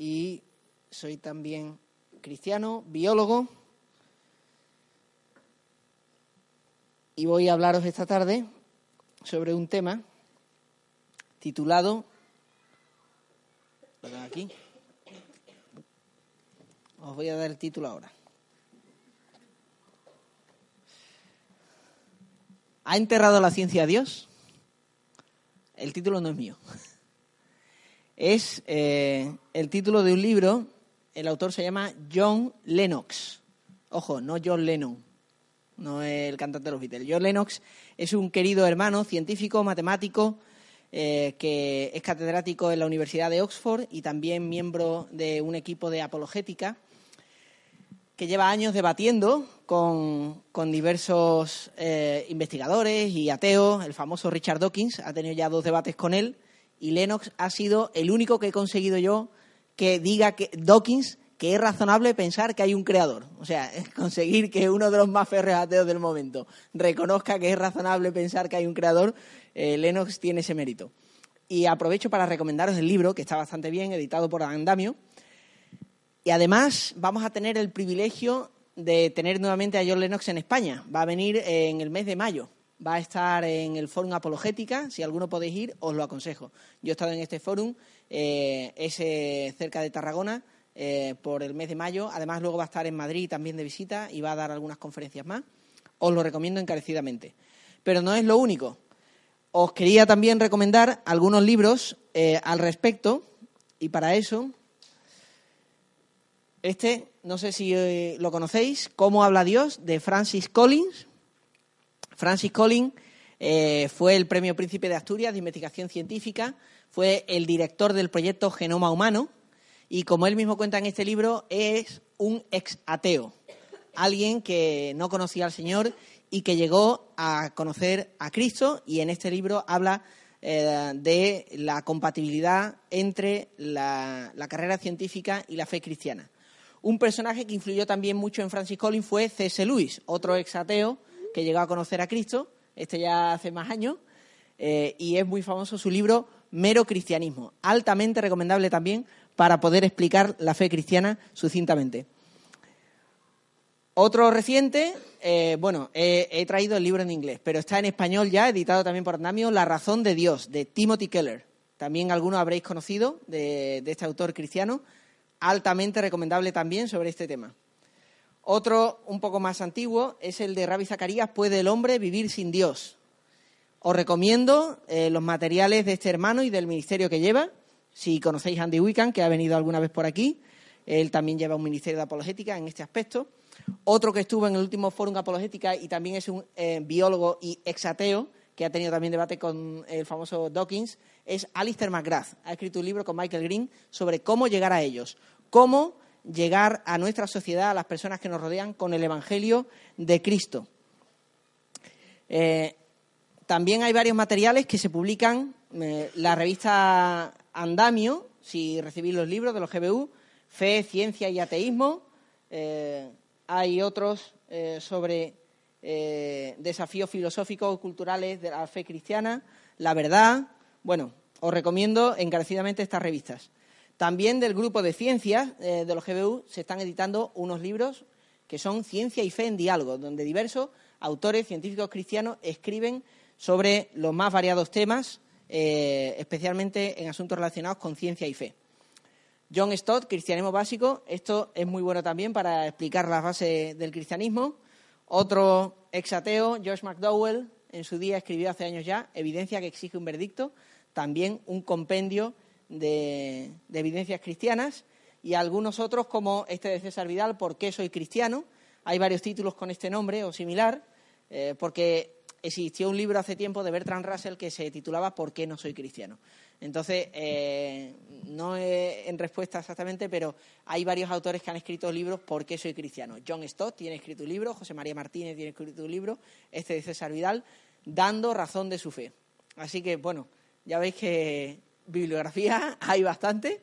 y soy también cristiano, biólogo. Y voy a hablaros esta tarde sobre un tema titulado. aquí. Os voy a dar el título ahora. ¿Ha enterrado la ciencia a Dios? El título no es mío. Es eh, el título de un libro, el autor se llama John Lennox. Ojo, no John Lennon, no el cantante de los Beatles. John Lennox es un querido hermano científico, matemático, eh, que es catedrático en la Universidad de Oxford y también miembro de un equipo de apologética que lleva años debatiendo con, diversos eh, investigadores y ateos. El famoso Richard Dawkins ha tenido ya dos debates con él y Lennox ha sido el único que he conseguido yo que diga que Dawkins que es razonable pensar que hay un creador. O sea, conseguir que uno de los más férreos ateos del momento reconozca que es razonable pensar que hay un creador, eh, Lennox tiene ese mérito. Y aprovecho para recomendaros el libro, que está bastante bien, editado por Andamio, y además vamos a tener el privilegio de tener nuevamente a John Lennox en España. Va a venir en el mes de mayo. Va a estar en el Fórum Apologética. Si alguno podéis ir, os lo aconsejo. Yo he estado en este fórum, eh, eh, cerca de Tarragona, eh, por el mes de mayo. Además, luego va a estar en Madrid también de visita y va a dar algunas conferencias más. Os lo recomiendo encarecidamente. Pero no es lo único. Os quería también recomendar algunos libros al respecto y para eso este, no sé si eh, lo conocéis, Cómo habla Dios, de Francis Collins. Francis Collins eh, fue el Premio Príncipe de Asturias de Investigación Científica, fue el director del proyecto Genoma Humano y, como él mismo cuenta en este libro, es un ex ateo, alguien que no conocía al Señor y que llegó a conocer a Cristo y en este libro habla eh, de la compatibilidad entre la carrera científica y la fe cristiana. Un personaje que influyó también mucho en Francis Collins fue C.S. Lewis, otro exateo que llegó a conocer a Cristo, este ya hace más años, eh, y es muy famoso su libro Mero Cristianismo, altamente recomendable también para poder explicar la fe cristiana sucintamente. Otro reciente, eh, bueno, he, traído el libro en inglés, pero está en español ya, editado también por Andamio, La razón de Dios, de Timothy Keller. También algunos habréis conocido de este autor cristiano altamente recomendable también sobre este tema. Otro un poco más antiguo es el de Rabbi Zacarías, ¿puede el hombre vivir sin Dios? Os recomiendo eh, los materiales de este hermano y del ministerio que lleva. Si conocéis Andy Wiccan, que ha venido alguna vez por aquí, él también lleva un ministerio de apologética en este aspecto. Otro que estuvo en el último de apologética y también es un eh, biólogo y exateo, que ha tenido también debate con el famoso Dawkins, es Alistair McGrath. Ha escrito un libro con Michael Green sobre cómo llegar a ellos, cómo llegar a nuestra sociedad, a las personas que nos rodean, con el Evangelio de Cristo. Eh, también hay varios materiales que se publican eh, la revista Andamio, si recibís los libros de los GBU, Fe, Ciencia y Ateísmo. Eh, hay otros sobre desafíos filosóficos culturales de la fe cristiana, la verdad. Bueno, os recomiendo encarecidamente estas revistas. También del grupo de ciencias eh, de los GBU se están editando unos libros que son Ciencia y Fe en Diálogo, donde diversos autores científicos cristianos escriben sobre los más variados temas, eh, especialmente en asuntos relacionados con ciencia y fe. John Stott, Cristianismo Básico, esto es muy bueno también para explicar las bases del cristianismo. Otro exateo, George McDowell, en su día escribió hace años ya, Evidencia que exige un veredicto, también un compendio de, evidencias cristianas y algunos otros como este de César Vidal, ¿Por qué soy cristiano? Hay varios títulos con este nombre o similar, eh, porque existió un libro hace tiempo de Bertrand Russell que se titulaba ¿Por qué no soy cristiano? Entonces, eh, no en respuesta exactamente, pero hay varios autores que han escrito libros ¿Por qué soy cristiano? John Stott tiene escrito un libro, José María Martínez tiene escrito un libro, este de César Vidal, dando razón de su fe. Así que, bueno, ya veis que bibliografía hay bastante.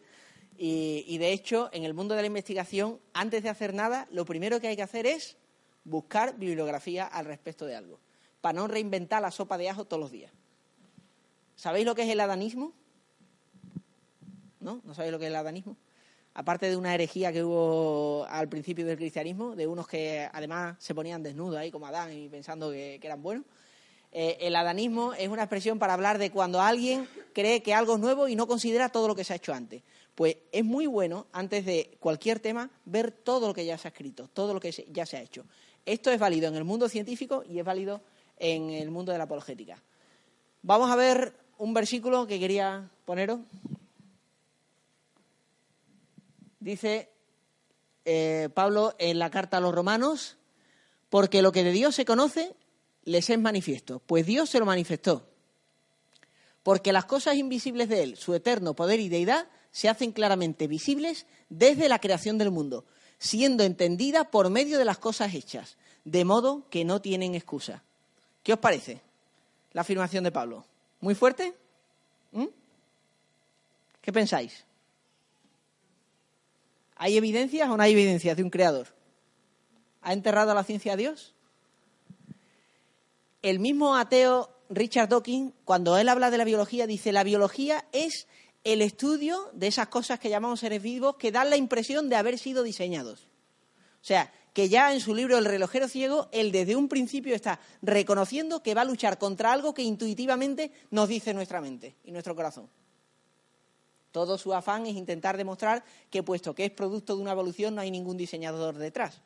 Y, de hecho, en el mundo de la investigación, antes de hacer nada, lo primero que hay que hacer es buscar bibliografía al respecto de algo, para no reinventar la sopa de ajo todos los días. ¿Sabéis lo que es el adanismo? ¿No? ¿No sabéis lo que es el adanismo? aparte de una herejía que hubo al principio del cristianismo, de unos que además se ponían desnudos ahí como Adán y pensando que, eran buenos. Eh, el adanismo es una expresión para hablar de cuando alguien cree que algo es nuevo y no considera todo lo que se ha hecho antes. Pues es muy bueno, antes de cualquier tema, ver todo lo que ya se ha escrito, todo lo que ya se ha hecho. Esto es válido en el mundo científico y es válido en el mundo de la apologética. Vamos a ver un versículo que quería poneros. Dice eh, Pablo en la carta a los romanos, porque lo que de Dios se conoce les es manifiesto, pues Dios se lo manifestó. Porque las cosas invisibles de Él, su eterno poder y deidad, se hacen claramente visibles desde la creación del mundo, siendo entendida por medio de las cosas hechas, de modo que no tienen excusa. ¿Qué os parece la afirmación de Pablo? ¿Muy fuerte? ¿Mm? ¿Qué pensáis? ¿Hay evidencias o no hay evidencias de un creador? ¿Ha enterrado a la ciencia a Dios? El mismo ateo Richard Dawkins, cuando él habla de la biología, dice la biología es el estudio de esas cosas que llamamos seres vivos que dan la impresión de haber sido diseñados. O sea, que ya en su libro El relojero ciego, él desde un principio está reconociendo que va a luchar contra algo que intuitivamente nos dice nuestra mente y nuestro corazón. Todo su afán es intentar demostrar que, puesto que es producto de una evolución, no hay ningún diseñador detrás.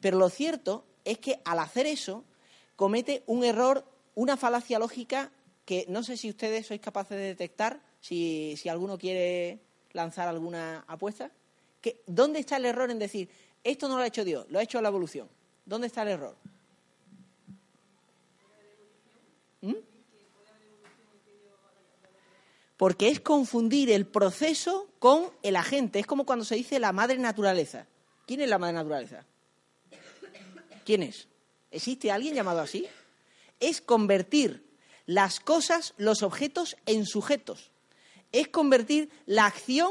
Pero lo cierto es que al hacer eso, comete un error, una falacia lógica que no sé si ustedes sois capaces de detectar, si, alguno quiere lanzar alguna apuesta. ¿Dónde está el error en decir, esto no lo ha hecho Dios, lo ha hecho la evolución? ¿Dónde está el error? ¿Mm? porque es confundir el proceso con el agente. Es como cuando se dice la madre naturaleza. ¿Quién es la madre naturaleza? ¿Quién es? ¿Existe alguien llamado así? Es convertir las cosas, los objetos, en sujetos. Es convertir la acción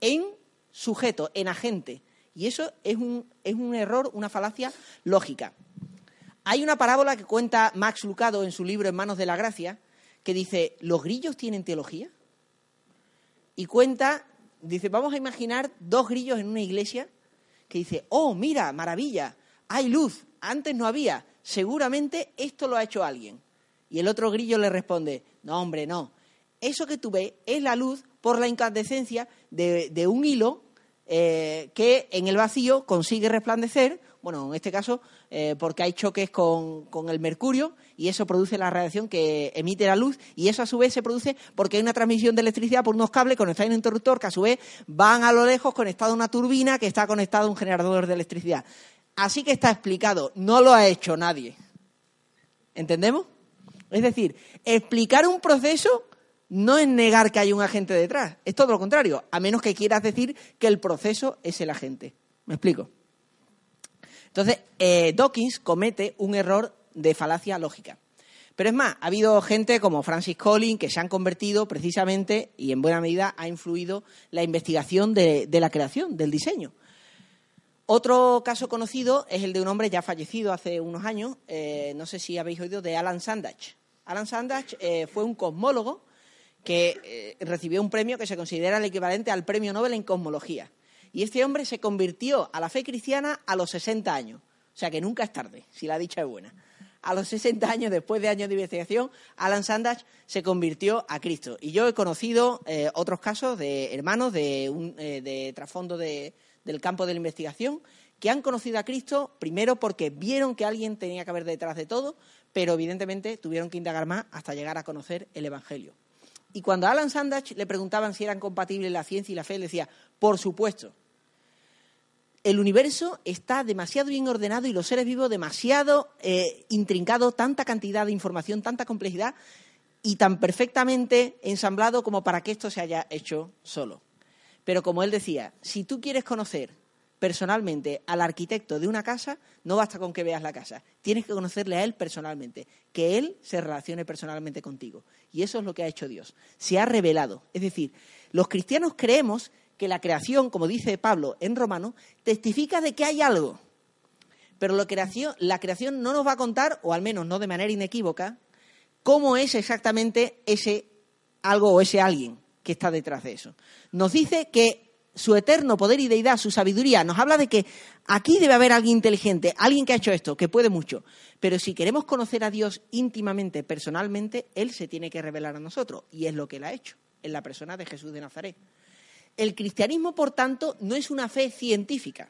en sujeto, en agente. Y eso es un, es un error, una falacia lógica. Hay una parábola que cuenta Max Lucado en su libro En manos de la gracia, que dice, ¿los grillos tienen teología? y cuenta, dice, vamos a imaginar dos grillos en una iglesia que dice, oh, mira, maravilla, hay luz, antes no había, seguramente esto lo ha hecho alguien. Y el otro grillo le responde, no, hombre, no, eso que tú ves es la luz por la incandescencia de, un hilo eh, que en el vacío consigue resplandecer bueno, en este caso, eh, porque hay choques con, el mercurio y eso produce la radiación que emite la luz y eso a su vez se produce porque hay una transmisión de electricidad por unos cables conectados a un interruptor que a su vez van a lo lejos conectado a una turbina que está conectada a un generador de electricidad. Así que está explicado, no lo ha hecho nadie. ¿Entendemos? Es decir, explicar un proceso no es negar que hay un agente detrás, es todo lo contrario, a menos que quieras decir que el proceso es el agente. ¿Me explico? Entonces, eh, Dawkins comete un error de falacia lógica. Pero es más, ha habido gente como Francis Collins que se han convertido precisamente y en buena medida ha influido la investigación de, la creación, del diseño. Otro caso conocido es el de un hombre ya fallecido hace unos años, eh, no sé si habéis oído, de Alan Sandage. Alan Sandage eh, fue un cosmólogo que recibió un premio que se considera el equivalente al premio Nobel en cosmología. Y este hombre se convirtió a la fe cristiana a los 60 años. O sea que nunca es tarde, si la dicha es buena. A los 60 años, después de años de investigación, Alan Sandage se convirtió a Cristo. Y yo he conocido eh, otros casos de hermanos de, eh, trasfondo del campo de la investigación que han conocido a Cristo primero porque vieron que alguien tenía que haber detrás de todo, pero evidentemente tuvieron que indagar más hasta llegar a conocer el Evangelio. Y cuando a Alan Sandage le preguntaban si eran compatibles la ciencia y la fe, decía, por supuesto el universo está demasiado bien ordenado y los seres vivos demasiado eh, intrincados, tanta cantidad de información, tanta complejidad y tan perfectamente ensamblado como para que esto se haya hecho solo. Pero como él decía, si tú quieres conocer personalmente al arquitecto de una casa, no basta con que veas la casa, tienes que conocerle a él personalmente, que él se relacione personalmente contigo. Y eso es lo que ha hecho Dios. Se ha revelado. Es decir, los cristianos creemos que la creación, como dice Pablo en Romano, testifica de que hay algo. Pero la creación, la creación no nos va a contar, o al menos no de manera inequívoca, cómo es exactamente ese algo o ese alguien que está detrás de eso. Nos dice que su eterno poder y deidad, su sabiduría, nos habla de que aquí debe haber alguien inteligente, alguien que ha hecho esto, que puede mucho. Pero si queremos conocer a Dios íntimamente, personalmente, Él se tiene que revelar a nosotros. Y es lo que Él ha hecho, en la persona de Jesús de Nazaret. El cristianismo, por tanto, no es una fe científica.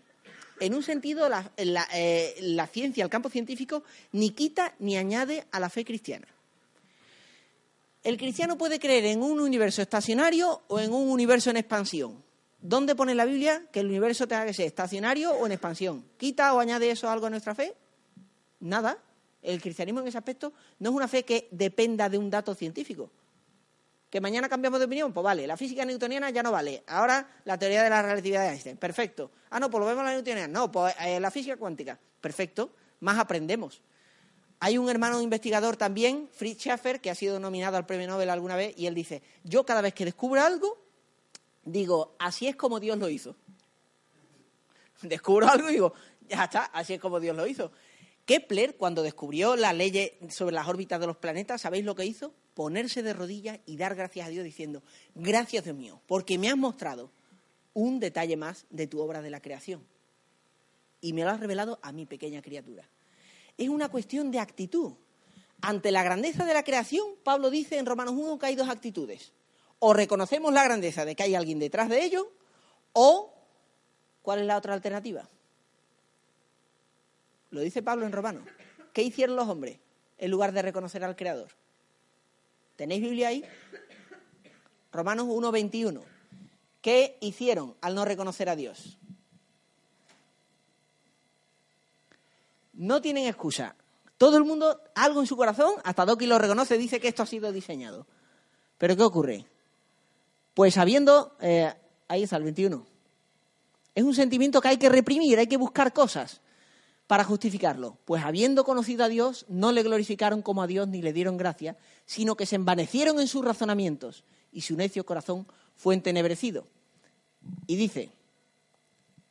En un sentido, la, eh, la ciencia, el campo científico, ni quita ni añade a la fe cristiana. El cristiano puede creer en un universo estacionario o en un universo en expansión. ¿Dónde pone la Biblia que el universo tenga que ser estacionario o en expansión? ¿Quita o añade eso algo a nuestra fe? Nada. El cristianismo en ese aspecto no es una fe que dependa de un dato científico. Que mañana cambiamos de opinión, pues vale, la física newtoniana ya no vale. Ahora la teoría de la relatividad de Einstein, perfecto. Ah, no, pues lo vemos la newtoniana. No, pues eh, la física cuántica, perfecto. Más aprendemos. Hay un hermano investigador también, Fritz Schaeffer, que ha sido nominado al premio Nobel alguna vez, y él dice, yo cada vez que descubro algo, digo, así es como Dios lo hizo. Descubro algo y digo, ya está, así es como Dios lo hizo. Kepler, cuando descubrió la ley sobre las órbitas de los planetas, ¿sabéis lo que hizo? Ponerse de rodillas y dar gracias a Dios diciendo, gracias Dios mío, porque me has mostrado un detalle más de tu obra de la creación. Y me lo has revelado a mi pequeña criatura. Es una cuestión de actitud. Ante la grandeza de la creación, Pablo dice en Romanos 1 que hay dos actitudes o reconocemos la grandeza de que hay alguien detrás de ello, o ¿cuál es la otra alternativa? Lo dice Pablo en Romano. ¿Qué hicieron los hombres en lugar de reconocer al Creador? ¿Tenéis Biblia ahí? Romanos 1.21. ¿Qué hicieron al no reconocer a Dios? No tienen excusa. Todo el mundo, algo en su corazón, hasta Doki lo reconoce, dice que esto ha sido diseñado. Pero ¿qué ocurre? Pues habiendo, eh, ahí está el 21, es un sentimiento que hay que reprimir, hay que buscar cosas para justificarlo. Pues habiendo conocido a Dios, no le glorificaron como a Dios ni le dieron gracia, sino que se envanecieron en sus razonamientos y su necio corazón fue entenebrecido. Y dice,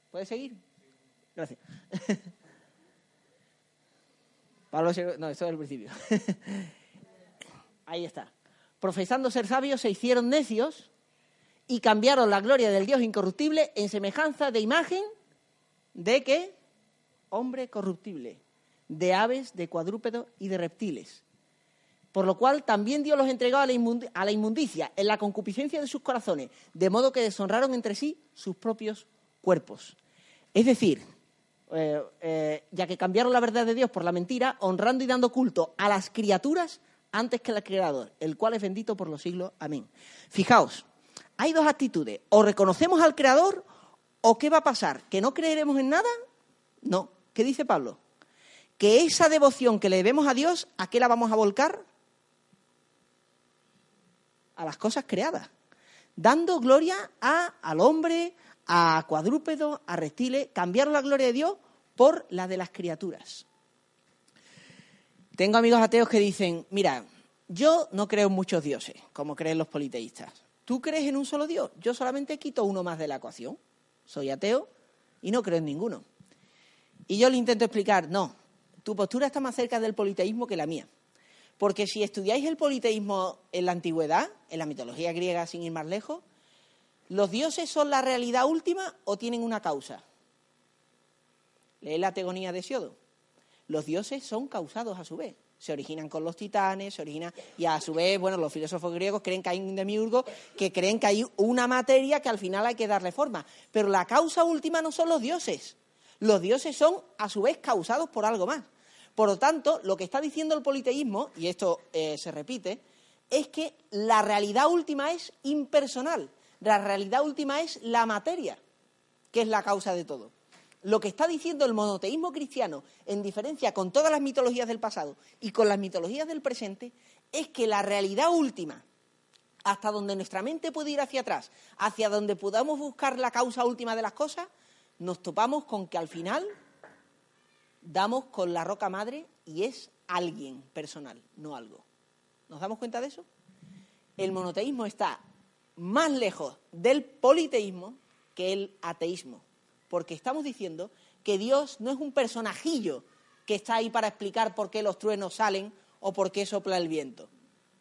¿puede seguir? Gracias. No, esto es el principio. Ahí está. Profesando ser sabios, se hicieron necios y cambiaron la gloria del Dios incorruptible en semejanza de imagen de qué? Hombre corruptible, de aves, de cuadrúpedos y de reptiles. Por lo cual también Dios los entregó a la, inmundicia en la concupiscencia de sus corazones, de modo que deshonraron entre sí sus propios cuerpos. Es decir, eh, eh, ya que cambiaron la verdad de Dios por la mentira, honrando y dando culto a las criaturas antes que al Creador, el cual es bendito por los siglos. Amén. Fijaos, hay dos actitudes. O reconocemos al Creador o ¿qué va a pasar? ¿Que no creeremos en nada? No. ¿Qué dice Pablo? Que esa devoción que le debemos a Dios, ¿a qué la vamos a volcar? A las cosas creadas. Dando gloria a, al hombre, a cuadrúpedos, a reptiles, cambiar la gloria de Dios por la de las criaturas. Tengo amigos ateos que dicen, mira, yo no creo en muchos dioses, como creen los politeístas. ¿Tú crees en un solo Dios? Yo solamente quito uno más de la ecuación. Soy ateo y no creo en ninguno. Y yo le intento explicar, no, tu postura está más cerca del politeísmo que la mía. Porque si estudiáis el politeísmo en la antigüedad, en la mitología griega sin ir más lejos, ¿los dioses son la realidad última o tienen una causa? Lee la tegonía de Siodo. Los dioses son causados a su vez se originan con los titanes, se originan, y a su vez, bueno, los filósofos griegos creen que hay un demiurgo, que creen que hay una materia que al final hay que darle forma. Pero la causa última no son los dioses. Los dioses son, a su vez, causados por algo más. Por lo tanto, lo que está diciendo el politeísmo, y esto eh, se repite, es que la realidad última es impersonal. La realidad última es la materia, que es la causa de todo. Lo que está diciendo el monoteísmo cristiano, en diferencia con todas las mitologías del pasado y con las mitologías del presente, es que la realidad última, hasta donde nuestra mente puede ir hacia atrás, hacia donde podamos buscar la causa última de las cosas, nos topamos con que al final damos con la roca madre y es alguien personal, no algo. ¿Nos damos cuenta de eso? El monoteísmo está más lejos del politeísmo que el ateísmo porque estamos diciendo que Dios no es un personajillo que está ahí para explicar por qué los truenos salen o por qué sopla el viento.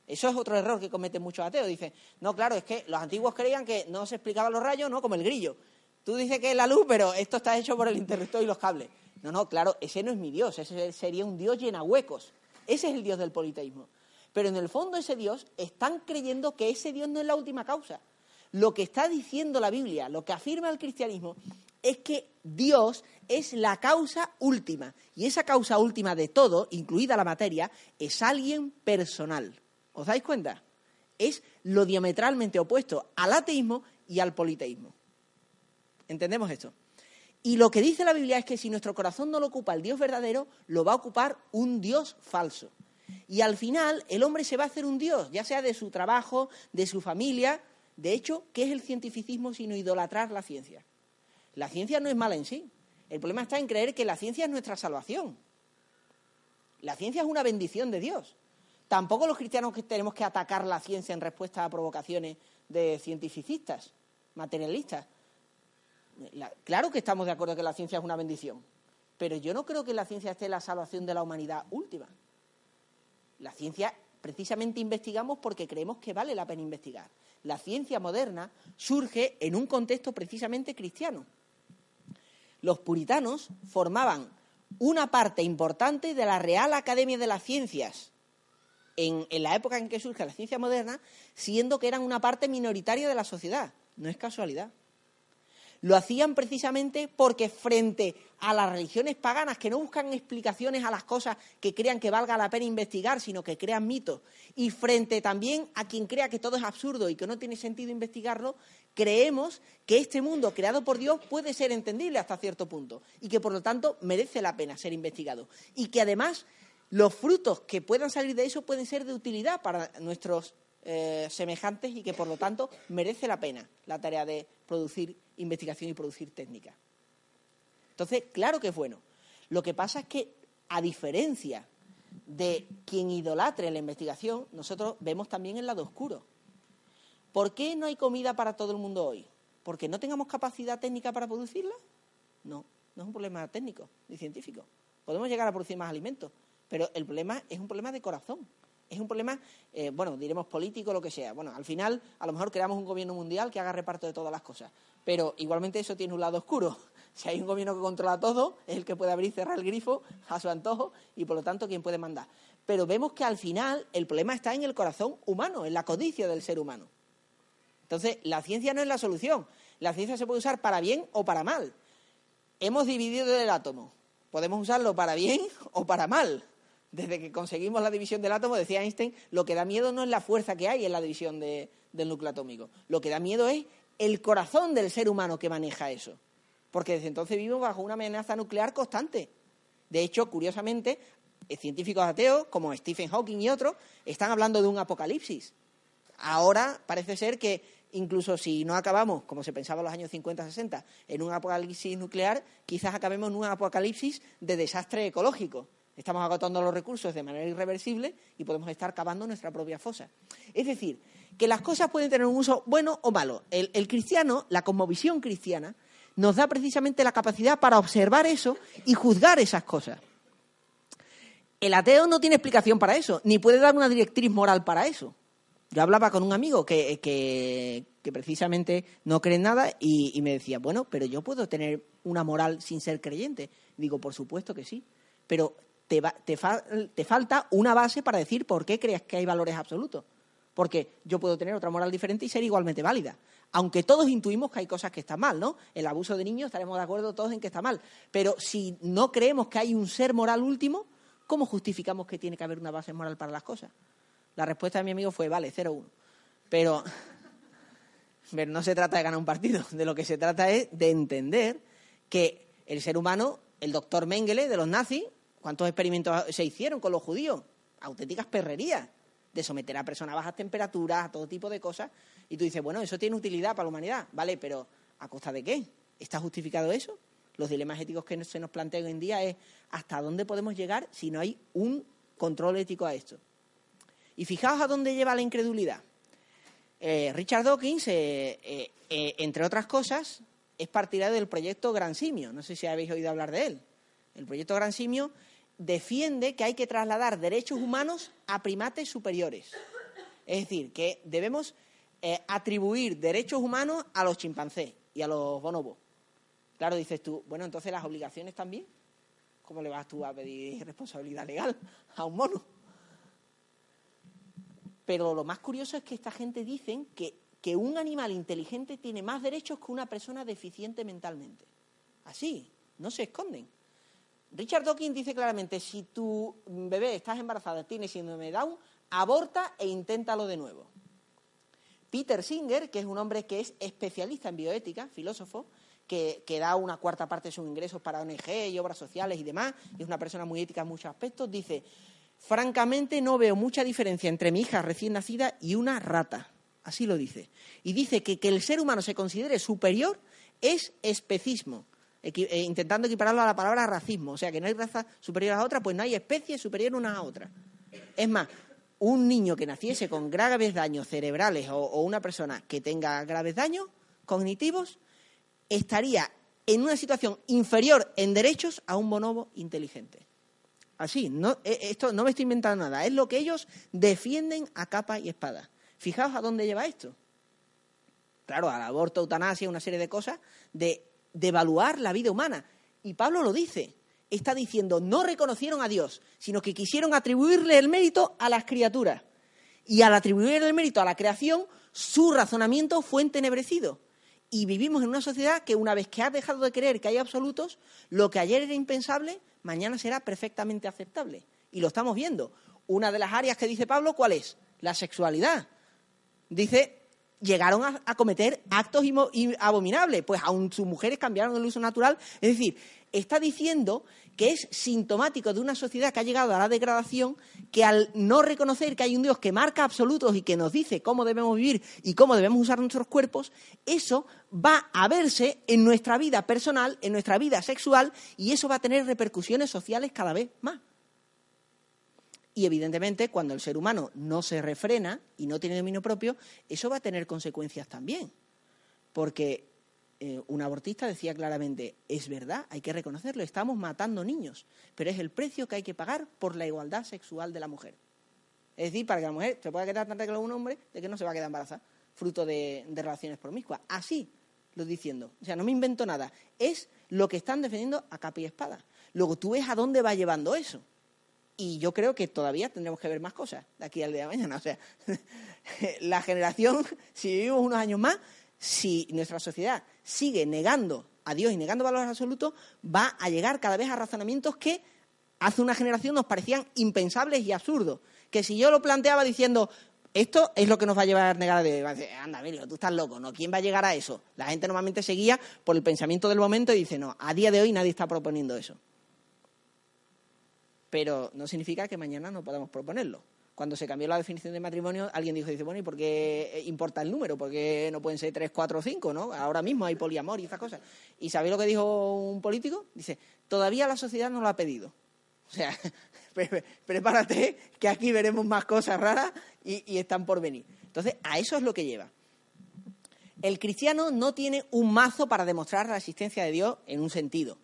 Eso es otro error que cometen muchos ateos. Dicen, no, claro, es que los antiguos creían que no se explicaban los rayos, ¿no? Como el grillo. Tú dices que es la luz, pero esto está hecho por el interruptor y los cables. No, no, claro, ese no es mi Dios, ese sería un Dios llena huecos. Ese es el Dios del politeísmo. Pero en el fondo ese Dios están creyendo que ese Dios no es la última causa. Lo que está diciendo la Biblia, lo que afirma el cristianismo, es que Dios es la causa última. Y esa causa última de todo, incluida la materia, es alguien personal. ¿Os dais cuenta? Es lo diametralmente opuesto al ateísmo y al politeísmo. ¿Entendemos esto? Y lo que dice la Biblia es que si nuestro corazón no lo ocupa el Dios verdadero, lo va a ocupar un Dios falso. Y al final el hombre se va a hacer un Dios, ya sea de su trabajo, de su familia. De hecho, ¿qué es el cientificismo sino idolatrar la ciencia? La ciencia no es mala en sí. El problema está en creer que la ciencia es nuestra salvación. La ciencia es una bendición de Dios. Tampoco los cristianos tenemos que atacar la ciencia en respuesta a provocaciones de cientificistas, materialistas claro que estamos de acuerdo que la ciencia es una bendición, pero yo no creo que la ciencia esté la salvación de la humanidad última. La ciencia precisamente investigamos porque creemos que vale la pena investigar. La ciencia moderna surge en un contexto precisamente cristiano. Los puritanos formaban una parte importante de la Real Academia de las Ciencias en, en, la época en que surge la ciencia moderna, siendo que eran una parte minoritaria de la sociedad. No es casualidad. Lo hacían precisamente porque frente a las religiones paganas que no buscan explicaciones a las cosas que crean que valga la pena investigar, sino que crean mitos, y frente también a quien crea que todo es absurdo y que no tiene sentido investigarlo, creemos que este mundo creado por Dios puede ser entendible hasta cierto punto y que por lo tanto merece la pena ser investigado. Y que además los frutos que puedan salir de eso pueden ser de utilidad para nuestros eh, semejantes y que por lo tanto merece la pena la tarea de producir investigación y producir técnica. Entonces, claro que es bueno. Lo que pasa es que, a diferencia de quien idolatre la investigación, nosotros vemos también el lado oscuro. ¿Por qué no hay comida para todo el mundo hoy? ¿Porque no tengamos capacidad técnica para producirla? No, no es un problema técnico ni científico. Podemos llegar a producir más alimentos, pero el problema es un problema de corazón es un problema, eh, bueno, diremos político, lo que sea. Bueno, al final, a lo mejor creamos un gobierno mundial que haga reparto de todas las cosas. Pero igualmente eso tiene un lado oscuro. Si hay un gobierno que controla todo, es el que puede abrir y cerrar el grifo a su antojo y, por lo tanto, quien puede mandar. Pero vemos que al final el problema está en el corazón humano, en la codicia del ser humano. Entonces, la ciencia no es la solución. La ciencia se puede usar para bien o para mal. Hemos dividido el átomo. Podemos usarlo para bien o para mal. Desde que conseguimos la división del átomo, decía Einstein, lo que da miedo no es la fuerza que hay en la división del núcleo atómico. Lo que da miedo es el corazón del ser humano que maneja eso. Porque desde entonces vivimos bajo una amenaza nuclear constante. De hecho, curiosamente, eh, científicos ateos como Stephen Hawking y otros están hablando de un apocalipsis. Ahora parece ser que incluso si no acabamos, como se pensaba en los años 50-60, en un apocalipsis nuclear, quizás acabemos en un apocalipsis de desastre ecológico. Estamos agotando los recursos de manera irreversible y podemos estar cavando nuestra propia fosa. Es decir, que las cosas pueden tener un uso bueno o malo. El, cristiano, la cosmovisión cristiana, nos da precisamente la capacidad para observar eso y juzgar esas cosas. El ateo no tiene explicación para eso, ni puede dar una directriz moral para eso. Yo hablaba con un amigo que, que, precisamente no cree en nada y, y, me decía, bueno, pero yo puedo tener una moral sin ser creyente. Digo, por supuesto que sí, pero te, falta una base para decir por qué crees que hay valores absolutos. Porque yo puedo tener otra moral diferente y ser igualmente válida. Aunque todos intuimos que hay cosas que están mal, ¿no? El abuso de niños estaremos de acuerdo todos en que está mal. Pero si no creemos que hay un ser moral último, ¿cómo justificamos que tiene que haber una base moral para las cosas? La respuesta de mi amigo fue, vale, 0-1. Pero, pero no se trata de ganar un partido. De lo que se trata es de entender que el ser humano, el doctor Mengele de los nazis, ¿Cuántos experimentos se hicieron con los judíos? Auténticas perrerías de someter a personas a bajas temperaturas, a todo tipo de cosas. Y tú dices, bueno, eso tiene utilidad para la humanidad, ¿vale? Pero ¿a costa de qué? ¿Está justificado eso? Los dilemas éticos que se nos plantean hoy en día es hasta dónde podemos llegar si no hay un control ético a esto. Y fijaos a dónde lleva la incredulidad. Eh, Richard Dawkins, eh, eh, entre otras cosas, es partidario del proyecto Gran Simio. No sé si habéis oído hablar de él. El proyecto Gran Simio defiende que hay que trasladar derechos humanos a primates superiores. Es decir, que debemos eh, atribuir derechos humanos a los chimpancés y a los bonobos. Claro, dices tú, bueno, entonces las obligaciones también. ¿Cómo le vas tú a pedir responsabilidad legal a un mono? Pero lo más curioso es que esta gente dice que, que un animal inteligente tiene más derechos que una persona deficiente mentalmente. Así, no se esconden. Richard Dawkins dice claramente, si tu bebé estás embarazada, tiene síndrome de Down, aborta e inténtalo de nuevo. Peter Singer, que es un hombre que es especialista en bioética, filósofo, que, da una cuarta parte de sus ingresos para ONG y obras sociales y demás, y es una persona muy ética en muchos aspectos, dice, francamente no veo mucha diferencia entre mi hija recién nacida y una rata. Así lo dice. Y dice que que el ser humano se considere superior es especismo, eh, intentando equipararlo a la palabra racismo. O sea, que no hay raza superior a otra, pues no hay especie superior una a otra. Es más, un niño que naciese con graves daños cerebrales o, una persona que tenga graves daños cognitivos estaría en una situación inferior en derechos a un bonobo inteligente. Así, no, eh, esto no me estoy inventando nada, es lo que ellos defienden a capa y espada. Fijaos a dónde lleva esto. Claro, al aborto, eutanasia, una serie de cosas, de, de evaluar la vida humana. Y Pablo lo dice, está diciendo, no reconocieron a Dios, sino que quisieron atribuirle el mérito a las criaturas. Y al atribuirle el mérito a la creación, su razonamiento fue entenebrecido. Y vivimos en una sociedad que una vez que ha dejado de creer que hay absolutos, lo que ayer era impensable, mañana será perfectamente aceptable. Y lo estamos viendo. Una de las áreas que dice Pablo, ¿cuál es? La sexualidad. Dice, llegaron a, cometer actos abominables, pues aún sus mujeres cambiaron el uso natural. Es decir, está diciendo que es sintomático de una sociedad que ha llegado a la degradación, que al no reconocer que hay un Dios que marca absolutos y que nos dice cómo debemos vivir y cómo debemos usar nuestros cuerpos, eso va a verse en nuestra vida personal, en nuestra vida sexual, y eso va a tener repercusiones sociales cada vez más. Y evidentemente, cuando el ser humano no se refrena y no tiene dominio propio, eso va a tener consecuencias también. Porque eh, un abortista decía claramente, es verdad, hay que reconocerlo, estamos matando niños, pero es el precio que hay que pagar por la igualdad sexual de la mujer. Es decir, para que la mujer se pueda quedar tan como un hombre, de que no se va a quedar embarazada, fruto de, de relaciones promiscuas. Así lo diciendo. O sea, no me invento nada. Es lo que están defendiendo a capa y espada. Luego tú ves a dónde va llevando eso. Y yo creo que todavía tendremos que ver más cosas de aquí al día de mañana. O sea, la generación, si vivimos unos años más, si nuestra sociedad sigue negando a Dios y negando valores absolutos, va a llegar cada vez a razonamientos que hace una generación nos parecían impensables y absurdos. Que si yo lo planteaba diciendo, esto es lo que nos va a llevar a negar a Dios, anda, Emilio, tú estás loco, ¿no? ¿Quién va a llegar a eso? La gente normalmente seguía por el pensamiento del momento y dice, no, a día de hoy nadie está proponiendo eso. Pero no significa que mañana no podamos proponerlo cuando se cambió la definición de matrimonio, alguien dijo, dice, bueno, ¿y por qué importa el número? ¿Por qué no pueden ser tres, cuatro o cinco, no? Ahora mismo hay poliamor y esas cosas. ¿Y sabéis lo que dijo un político? Dice, todavía la sociedad no lo ha pedido. O sea, prepárate que aquí veremos más cosas raras y, y están por venir. Entonces, a eso es lo que lleva. El cristiano no tiene un mazo para demostrar la existencia de Dios en un sentido.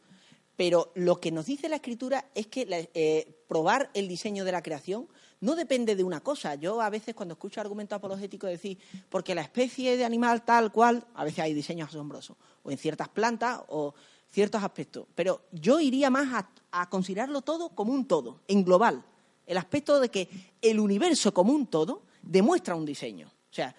Pero lo que nos dice la Escritura es que eh, probar el diseño de la creación no depende de una cosa. Yo a veces cuando escucho argumentos apologéticos decir, porque la especie de animal tal cual, a veces hay diseños asombrosos, o en ciertas plantas o ciertos aspectos. Pero yo iría más a, considerarlo todo como un todo, en global. El aspecto de que el universo como un todo demuestra un diseño. O sea,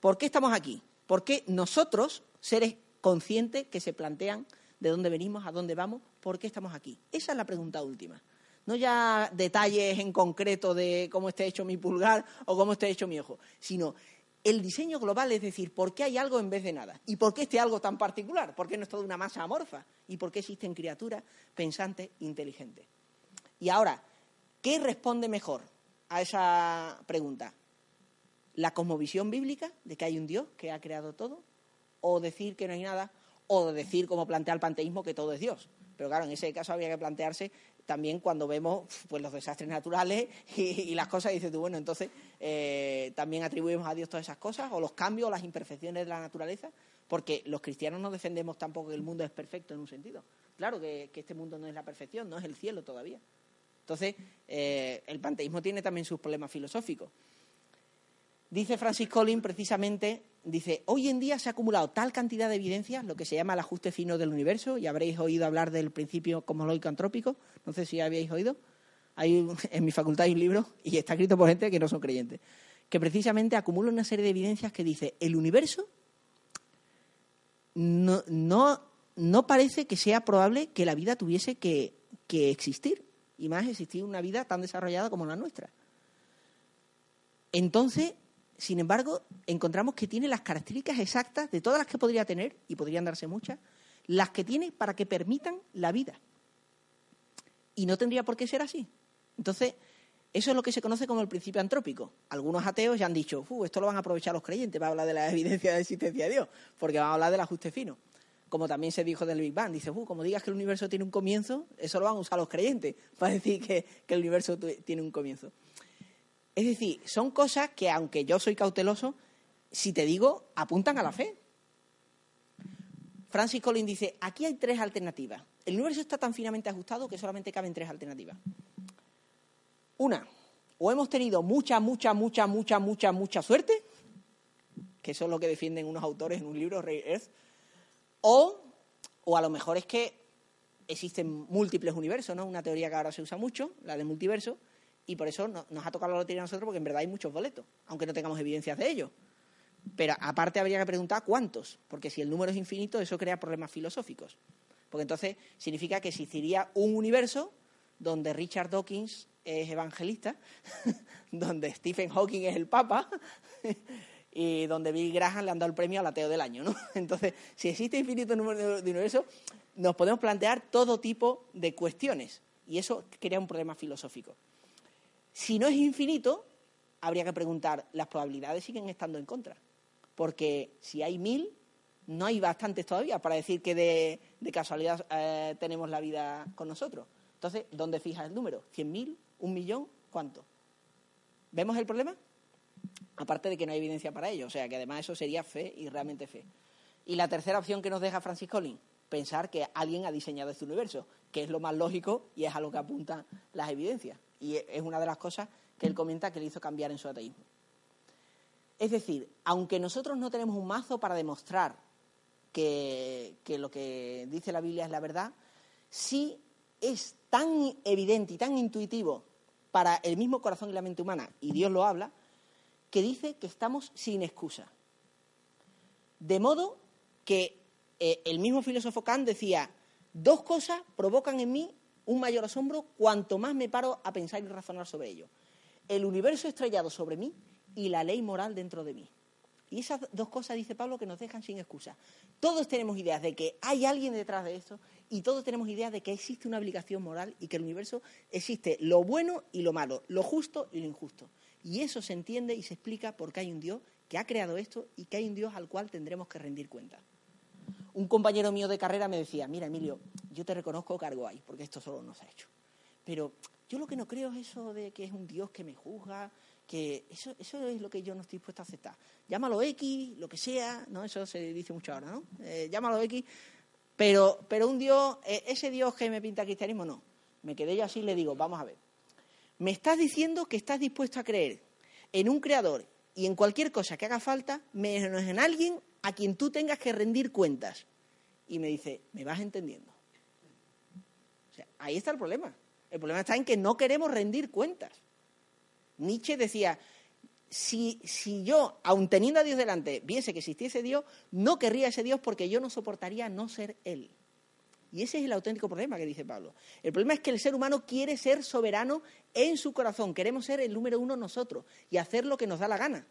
¿por qué estamos aquí? Porque nosotros, seres conscientes que se plantean de dónde venimos, a dónde vamos, por qué estamos aquí. Esa es la pregunta última no ya detalles en concreto de cómo está hecho mi pulgar o cómo está hecho mi ojo, sino el diseño global, es decir, por qué hay algo en vez de nada y por qué este algo tan particular, por qué no es toda una masa amorfa y por qué existen criaturas pensantes, inteligentes. Y ahora, ¿qué responde mejor a esa pregunta? ¿La cosmovisión bíblica de que hay un Dios que ha creado todo? ¿O decir que no hay nada? ¿O decir, como plantea el panteísmo, que todo es Dios? Pero claro, en ese caso habría que plantearse también cuando vemos pues, los desastres naturales y, las cosas, dices tú, bueno, entonces eh, también atribuimos a Dios todas esas cosas, o los cambios, o las imperfecciones de la naturaleza, porque los cristianos no defendemos tampoco que el mundo es perfecto en un sentido. Claro que, este mundo no es la perfección, no es el cielo todavía. Entonces, eh, el panteísmo tiene también sus problemas filosóficos. Dice Francis Collins precisamente, dice, hoy en día se ha acumulado tal cantidad de evidencias, lo que se llama el ajuste fino del universo, y habréis oído hablar del principio cosmológico antrópico, no sé si habéis oído, hay, en mi facultad hay un libro, y está escrito por gente que no son creyentes, que precisamente acumula una serie de evidencias que dice, el universo no, no, parece que sea probable que la vida tuviese que, que existir, y más existir una vida tan desarrollada como la nuestra. Entonces, sin embargo, encontramos que tiene las características exactas de todas las que podría tener, y podrían darse muchas, las que tiene para que permitan la vida. Y no tendría por qué ser así. Entonces, eso es lo que se conoce como el principio antrópico. Algunos ateos ya han dicho, esto lo van a aprovechar los creyentes, va a hablar de la evidencia de existencia de Dios, porque van a hablar del ajuste fino. Como también se dijo del Big Bang, dice, como digas que el universo tiene un comienzo, eso lo van a usar los creyentes para decir que el universo tiene un comienzo. Es decir, son cosas que, aunque yo soy cauteloso, si te digo, apuntan a la fe. Francis Collins dice, aquí hay tres alternativas. El universo está tan finamente ajustado que solamente caben tres alternativas. Una, o hemos tenido mucha, mucha, mucha, mucha, mucha, mucha suerte, que eso es lo que defienden unos autores en un libro, Ray Earth, o, o a lo mejor es que existen múltiples universos, ¿no? Una teoría que ahora se usa mucho, la del multiverso, y por eso nos ha tocado la lotería a nosotros porque en verdad hay muchos boletos, aunque no tengamos evidencias de ello. Pero aparte habría que preguntar cuántos, porque si el número es infinito eso crea problemas filosóficos. Porque entonces significa que existiría un universo donde Richard Dawkins es evangelista, donde Stephen Hawking es el papa y donde Bill Graham le han dado el premio al ateo del año. ¿no? Entonces, si existe infinito número de universos, nos podemos plantear todo tipo de cuestiones y eso crea un problema filosófico. Si no es infinito, habría que preguntar, las probabilidades siguen estando en contra. Porque si hay mil, no hay bastantes todavía para decir que de, casualidad eh, tenemos la vida con nosotros. Entonces, ¿dónde fijas el número? ¿Cien mil? ¿Un millón? ¿Cuánto? ¿Vemos el problema? Aparte de que no hay evidencia para ello. O sea, que además eso sería fe y realmente fe. Y la tercera opción que nos deja Francis Collins, pensar que alguien ha diseñado este universo, que es lo más lógico y es a lo que apuntan las evidencias. Y es una de las cosas que él comenta que le hizo cambiar en su ateísmo. Es decir, aunque nosotros no tenemos un mazo para demostrar que, lo que dice la Biblia es la verdad, sí es tan evidente y tan intuitivo para el mismo corazón y la mente humana, y Dios lo habla, que dice que estamos sin excusa. De modo que eh, el mismo filósofo Kant decía, dos cosas provocan en mí un mayor asombro cuanto más me paro a pensar y razonar sobre ello. El universo estrellado sobre mí y la ley moral dentro de mí. Y esas dos cosas, dice Pablo, que nos dejan sin excusa. Todos tenemos ideas de que hay alguien detrás de esto y todos tenemos ideas de que existe una obligación moral y que el universo existe lo bueno y lo malo, lo justo y lo injusto. Y eso se entiende y se explica porque hay un Dios que ha creado esto y que hay un Dios al cual tendremos que rendir cuenta un compañero mío de carrera me decía, mira Emilio, yo te reconozco cargo ahí, porque esto solo nos ha hecho. Pero yo lo que no creo es eso de que es un Dios que me juzga, que eso, eso es lo que yo no estoy dispuesto a aceptar. Llámalo X, lo que sea, ¿no? Eso se dice mucho ahora, ¿no? Eh, llámalo X, pero, pero un Dios, eh, ese Dios que me pinta cristianismo, no. Me quedé yo así y le digo, vamos a ver. Me estás diciendo que estás dispuesto a creer en un creador y en cualquier cosa que haga falta, menos en alguien a quien tú tengas que rendir cuentas. Y me dice, ¿me vas entendiendo? O sea, ahí está el problema. El problema está en que no queremos rendir cuentas. Nietzsche decía, si, si, yo, aun teniendo a Dios delante, viese que existiese Dios, no querría ese Dios porque yo no soportaría no ser Él. Y ese es el auténtico problema que dice Pablo. El problema es que el ser humano quiere ser soberano en su corazón. Queremos ser el número uno nosotros y hacer lo que nos da la gana.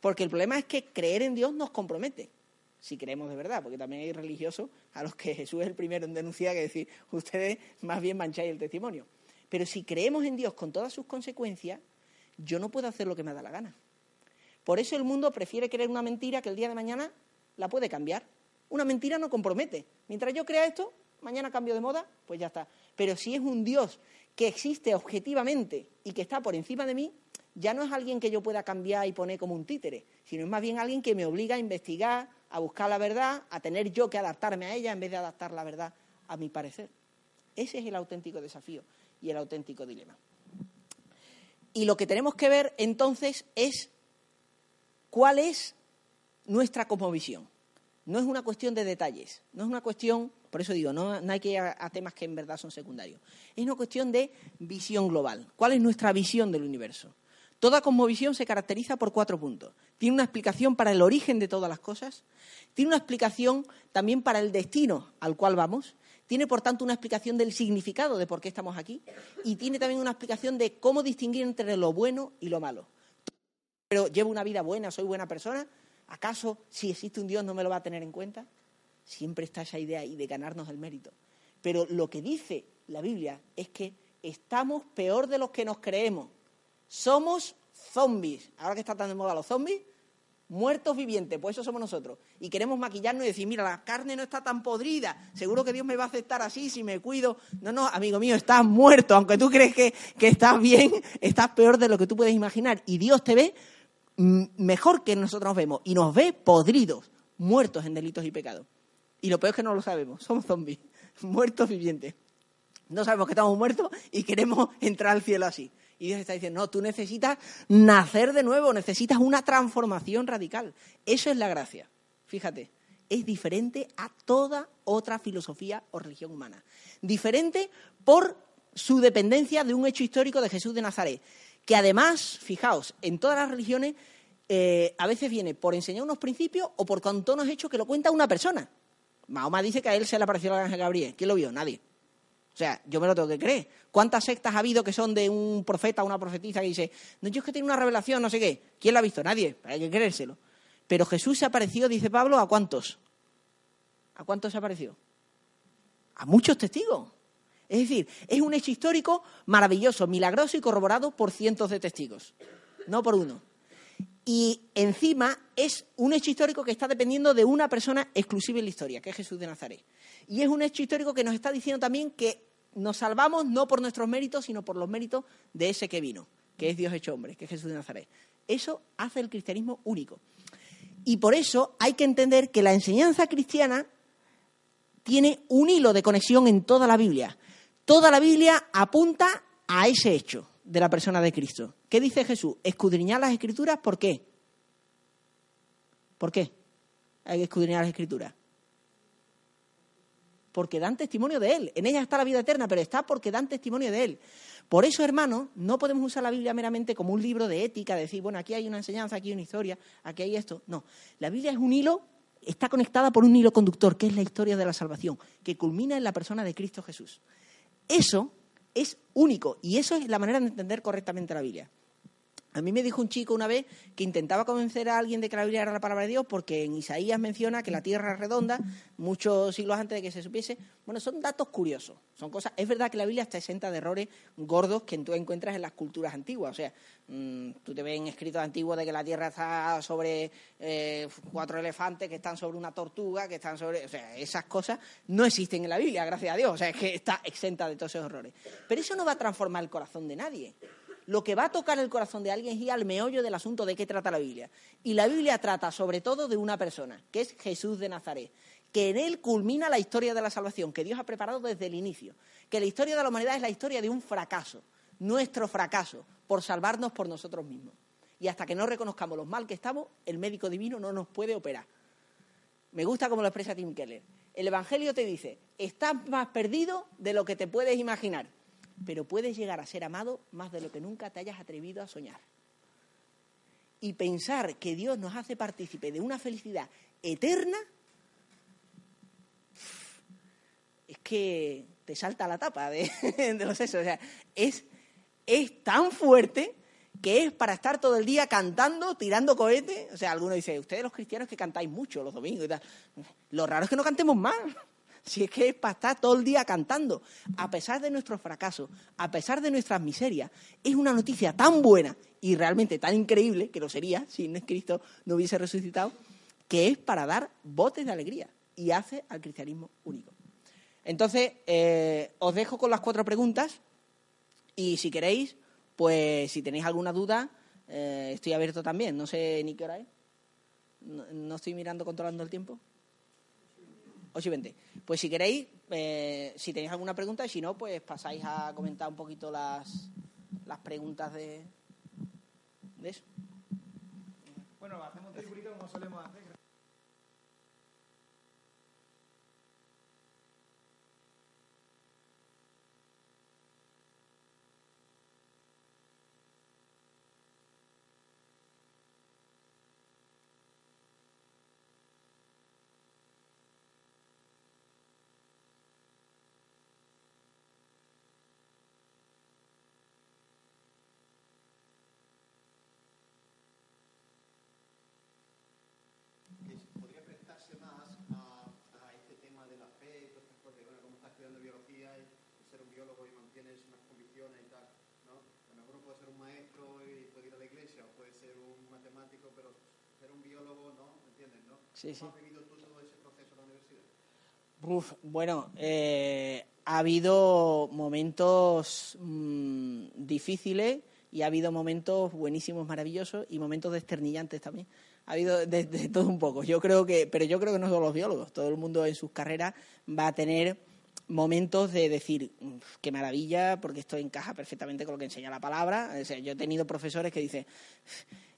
Porque el problema es que creer en Dios nos compromete, si creemos de verdad, porque también hay religiosos a los que Jesús es el primero en denunciar que decir, ustedes más bien mancháis el testimonio. Pero si creemos en Dios con todas sus consecuencias, yo no puedo hacer lo que me da la gana. Por eso el mundo prefiere creer una mentira que el día de mañana la puede cambiar. Una mentira no compromete. Mientras yo crea esto, mañana cambio de moda, pues ya está. Pero si es un Dios que existe objetivamente y que está por encima de mí, ya no es alguien que yo pueda cambiar y poner como un títere, sino es más bien alguien que me obliga a investigar, a buscar la verdad, a tener yo que adaptarme a ella en vez de adaptar la verdad a mi parecer. Ese es el auténtico desafío y el auténtico dilema. Y lo que tenemos que ver entonces es cuál es nuestra cosmovisión. No es una cuestión de detalles, no es una cuestión, por eso digo, no, hay que ir a, temas que en verdad son secundarios. Es una cuestión de visión global. ¿Cuál es nuestra visión del universo? Toda cosmovisión se caracteriza por cuatro puntos. Tiene una explicación para el origen de todas las cosas, tiene una explicación también para el destino al cual vamos, tiene por tanto una explicación del significado de por qué estamos aquí y tiene también una explicación de cómo distinguir entre lo bueno y lo malo. Pero llevo una vida buena, soy buena persona, ¿Acaso si existe un Dios no me lo va a tener en cuenta? Siempre está esa idea ahí de ganarnos el mérito. Pero lo que dice la Biblia es que estamos peor de los que nos creemos. Somos zombies. Ahora que está tan de moda los zombies, muertos vivientes, pues eso somos nosotros. Y queremos maquillarnos y decir, mira, la carne no está tan podrida, seguro que Dios me va a aceptar así si me cuido. No, no, amigo mío, estás muerto, aunque tú crees que, que estás bien, estás peor de lo que tú puedes imaginar. Y Dios te ve mejor que nosotros nos vemos y nos ve podridos, muertos en delitos y pecados. Y lo peor es que no lo sabemos, somos zombies, muertos vivientes. No sabemos que estamos muertos y queremos entrar al cielo así. Y Dios está diciendo, no, tú necesitas nacer de nuevo, necesitas una transformación radical. Eso es la gracia. Fíjate, es diferente a toda otra filosofía o religión humana. Diferente por su dependencia de un hecho histórico de Jesús de Nazaret que además, fijaos, en todas las religiones eh, a veces viene por enseñar unos principios o por contonos hechos que lo cuenta una persona. Mahoma dice que a él se le apareció el ángel Gabriel. ¿Quién lo vio? Nadie. O sea, yo me lo tengo que creer. ¿Cuántas sectas ha habido que son de un profeta o una profetisa que dice, no, yo es que tiene una revelación, no sé qué? ¿Quién la ha visto? Nadie. Hay que creérselo. Pero Jesús se apareció, dice Pablo, ¿a cuántos? ¿A cuántos se apareció? A muchos testigos. Es decir, es un hecho histórico maravilloso, milagroso y corroborado por cientos de testigos, no por uno. Y encima es un hecho histórico que está dependiendo de una persona exclusiva en la historia, que es Jesús de Nazaret. Y es un hecho histórico que nos está diciendo también que nos salvamos no por nuestros méritos, sino por los méritos de ese que vino, que es Dios hecho hombre, que es Jesús de Nazaret. Eso hace el cristianismo único. Y por eso hay que entender que la enseñanza cristiana tiene un hilo de conexión en toda la Biblia. Toda la Biblia apunta a ese hecho de la persona de Cristo. ¿Qué dice Jesús? Escudriñar las escrituras, ¿por qué? ¿Por qué hay que escudriñar las escrituras? Porque dan testimonio de Él. En ellas está la vida eterna, pero está porque dan testimonio de Él. Por eso, hermanos, no podemos usar la Biblia meramente como un libro de ética, decir, bueno, aquí hay una enseñanza, aquí hay una historia, aquí hay esto. No, la Biblia es un hilo, está conectada por un hilo conductor, que es la historia de la salvación, que culmina en la persona de Cristo Jesús. Eso es único y eso es la manera de entender correctamente la Biblia. A mí me dijo un chico una vez que intentaba convencer a alguien de que la Biblia era la palabra de Dios porque en Isaías menciona que la tierra es redonda muchos siglos antes de que se supiese. Bueno, son datos curiosos, son cosas. Es verdad que la Biblia está exenta de errores gordos que tú encuentras en las culturas antiguas. O sea, mm, tú te ves en escritos antiguos de que la tierra está sobre eh, cuatro elefantes que están sobre una tortuga, que están sobre. O sea, esas cosas no existen en la Biblia, gracias a Dios. O sea, es que está exenta de todos esos errores. Pero eso no va a transformar el corazón de nadie lo que va a tocar el corazón de alguien es ir al meollo del asunto de qué trata la Biblia. Y la Biblia trata sobre todo de una persona, que es Jesús de Nazaret, que en él culmina la historia de la salvación, que Dios ha preparado desde el inicio, que la historia de la humanidad es la historia de un fracaso, nuestro fracaso, por salvarnos por nosotros mismos. Y hasta que no reconozcamos los mal que estamos, el médico divino no nos puede operar. Me gusta como lo expresa Tim Keller. El Evangelio te dice, estás más perdido de lo que te puedes imaginar pero puedes llegar a ser amado más de lo que nunca te hayas atrevido a soñar. Y pensar que Dios nos hace partícipe de una felicidad eterna, es que te salta la tapa de, los sesos. O sea, es, es tan fuerte que es para estar todo el día cantando, tirando cohetes. O sea, alguno dice, ustedes los cristianos que cantáis mucho los domingos y tal. Lo raro es que no cantemos más. Si es que es para estar todo el día cantando, a pesar de nuestros fracasos, a pesar de nuestras miserias, es una noticia tan buena y realmente tan increíble, que lo sería si Cristo no hubiese resucitado, que es para dar botes de alegría y hace al cristianismo único. Entonces, eh, os dejo con las cuatro preguntas y si queréis, pues si tenéis alguna duda, eh, estoy abierto también. No sé ni qué hora es. no estoy mirando, controlando el tiempo. 8 y 20. Pues si queréis, eh, si tenéis alguna pregunta, y si no, pues pasáis a comentar un poquito las, las preguntas de, de eso. Bueno, hacemos un como solemos hacer. Sí, sí. ¿Cómo has vivido tú todo ese proceso en la universidad? bueno, eh, ha habido momentos mmm, difíciles y ha habido momentos buenísimos, maravillosos y momentos desternillantes también. Ha habido de, de, todo un poco. Yo creo que, pero yo creo que no solo los biólogos, todo el mundo en sus carreras va a tener momentos de decir, qué maravilla, porque esto encaja perfectamente con lo que enseña la palabra. O sea, yo he tenido profesores que dicen,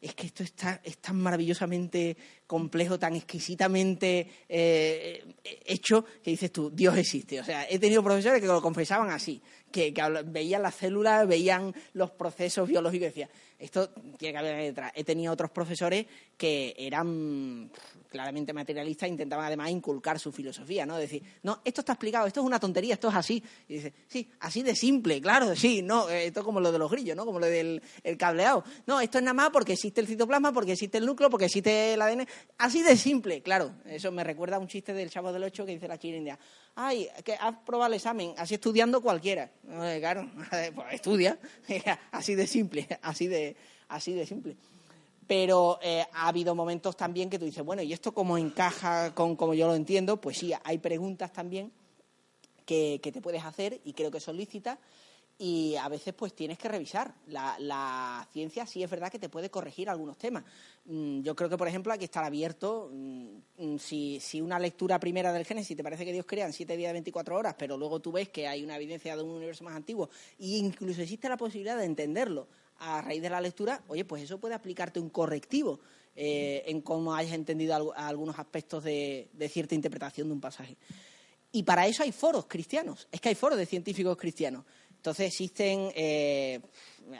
es que esto está, es tan maravillosamente complejo, tan exquisitamente eh, hecho, que dices tú, Dios existe. O sea, he tenido profesores que lo confesaban así, que, veían las células, veían los procesos biológicos y decían, esto tiene que haber detrás. He tenido otros profesores que eran claramente materialistas intentaban además inculcar su filosofía, ¿no? Decir, no, esto está explicado, esto es una tontería, esto es así. Y dice, sí, así de simple, claro, sí, no, esto es como lo de los grillos, ¿no? Como lo del cableado. No, esto es nada más porque existe el citoplasma, porque existe el núcleo, porque existe el ADN. Así de simple, claro. Eso me recuerda a un chiste del Chavo del Ocho que dice la China India. Ay, que has probado el examen, así estudiando cualquiera. claro, pues estudia, así de simple, así de, así de simple pero eh, ha habido momentos también que tú dices, bueno, ¿y esto cómo encaja con como yo lo entiendo? Pues sí, hay preguntas también que, te puedes hacer y creo que son lícitas y a veces pues tienes que revisar. La, ciencia sí es verdad que te puede corregir algunos temas. Mm, yo creo que, por ejemplo, hay que estar abierto. Mm, si, si una lectura primera del Génesis te parece que Dios crea en siete días de 24 horas, pero luego tú ves que hay una evidencia de un universo más antiguo e incluso existe la posibilidad de entenderlo a raíz de la lectura, oye, pues eso puede aplicarte un correctivo eh, en cómo hayas entendido algunos aspectos de, cierta interpretación de un pasaje. Y para eso hay foros cristianos, es que hay foros de científicos cristianos. Entonces existen eh,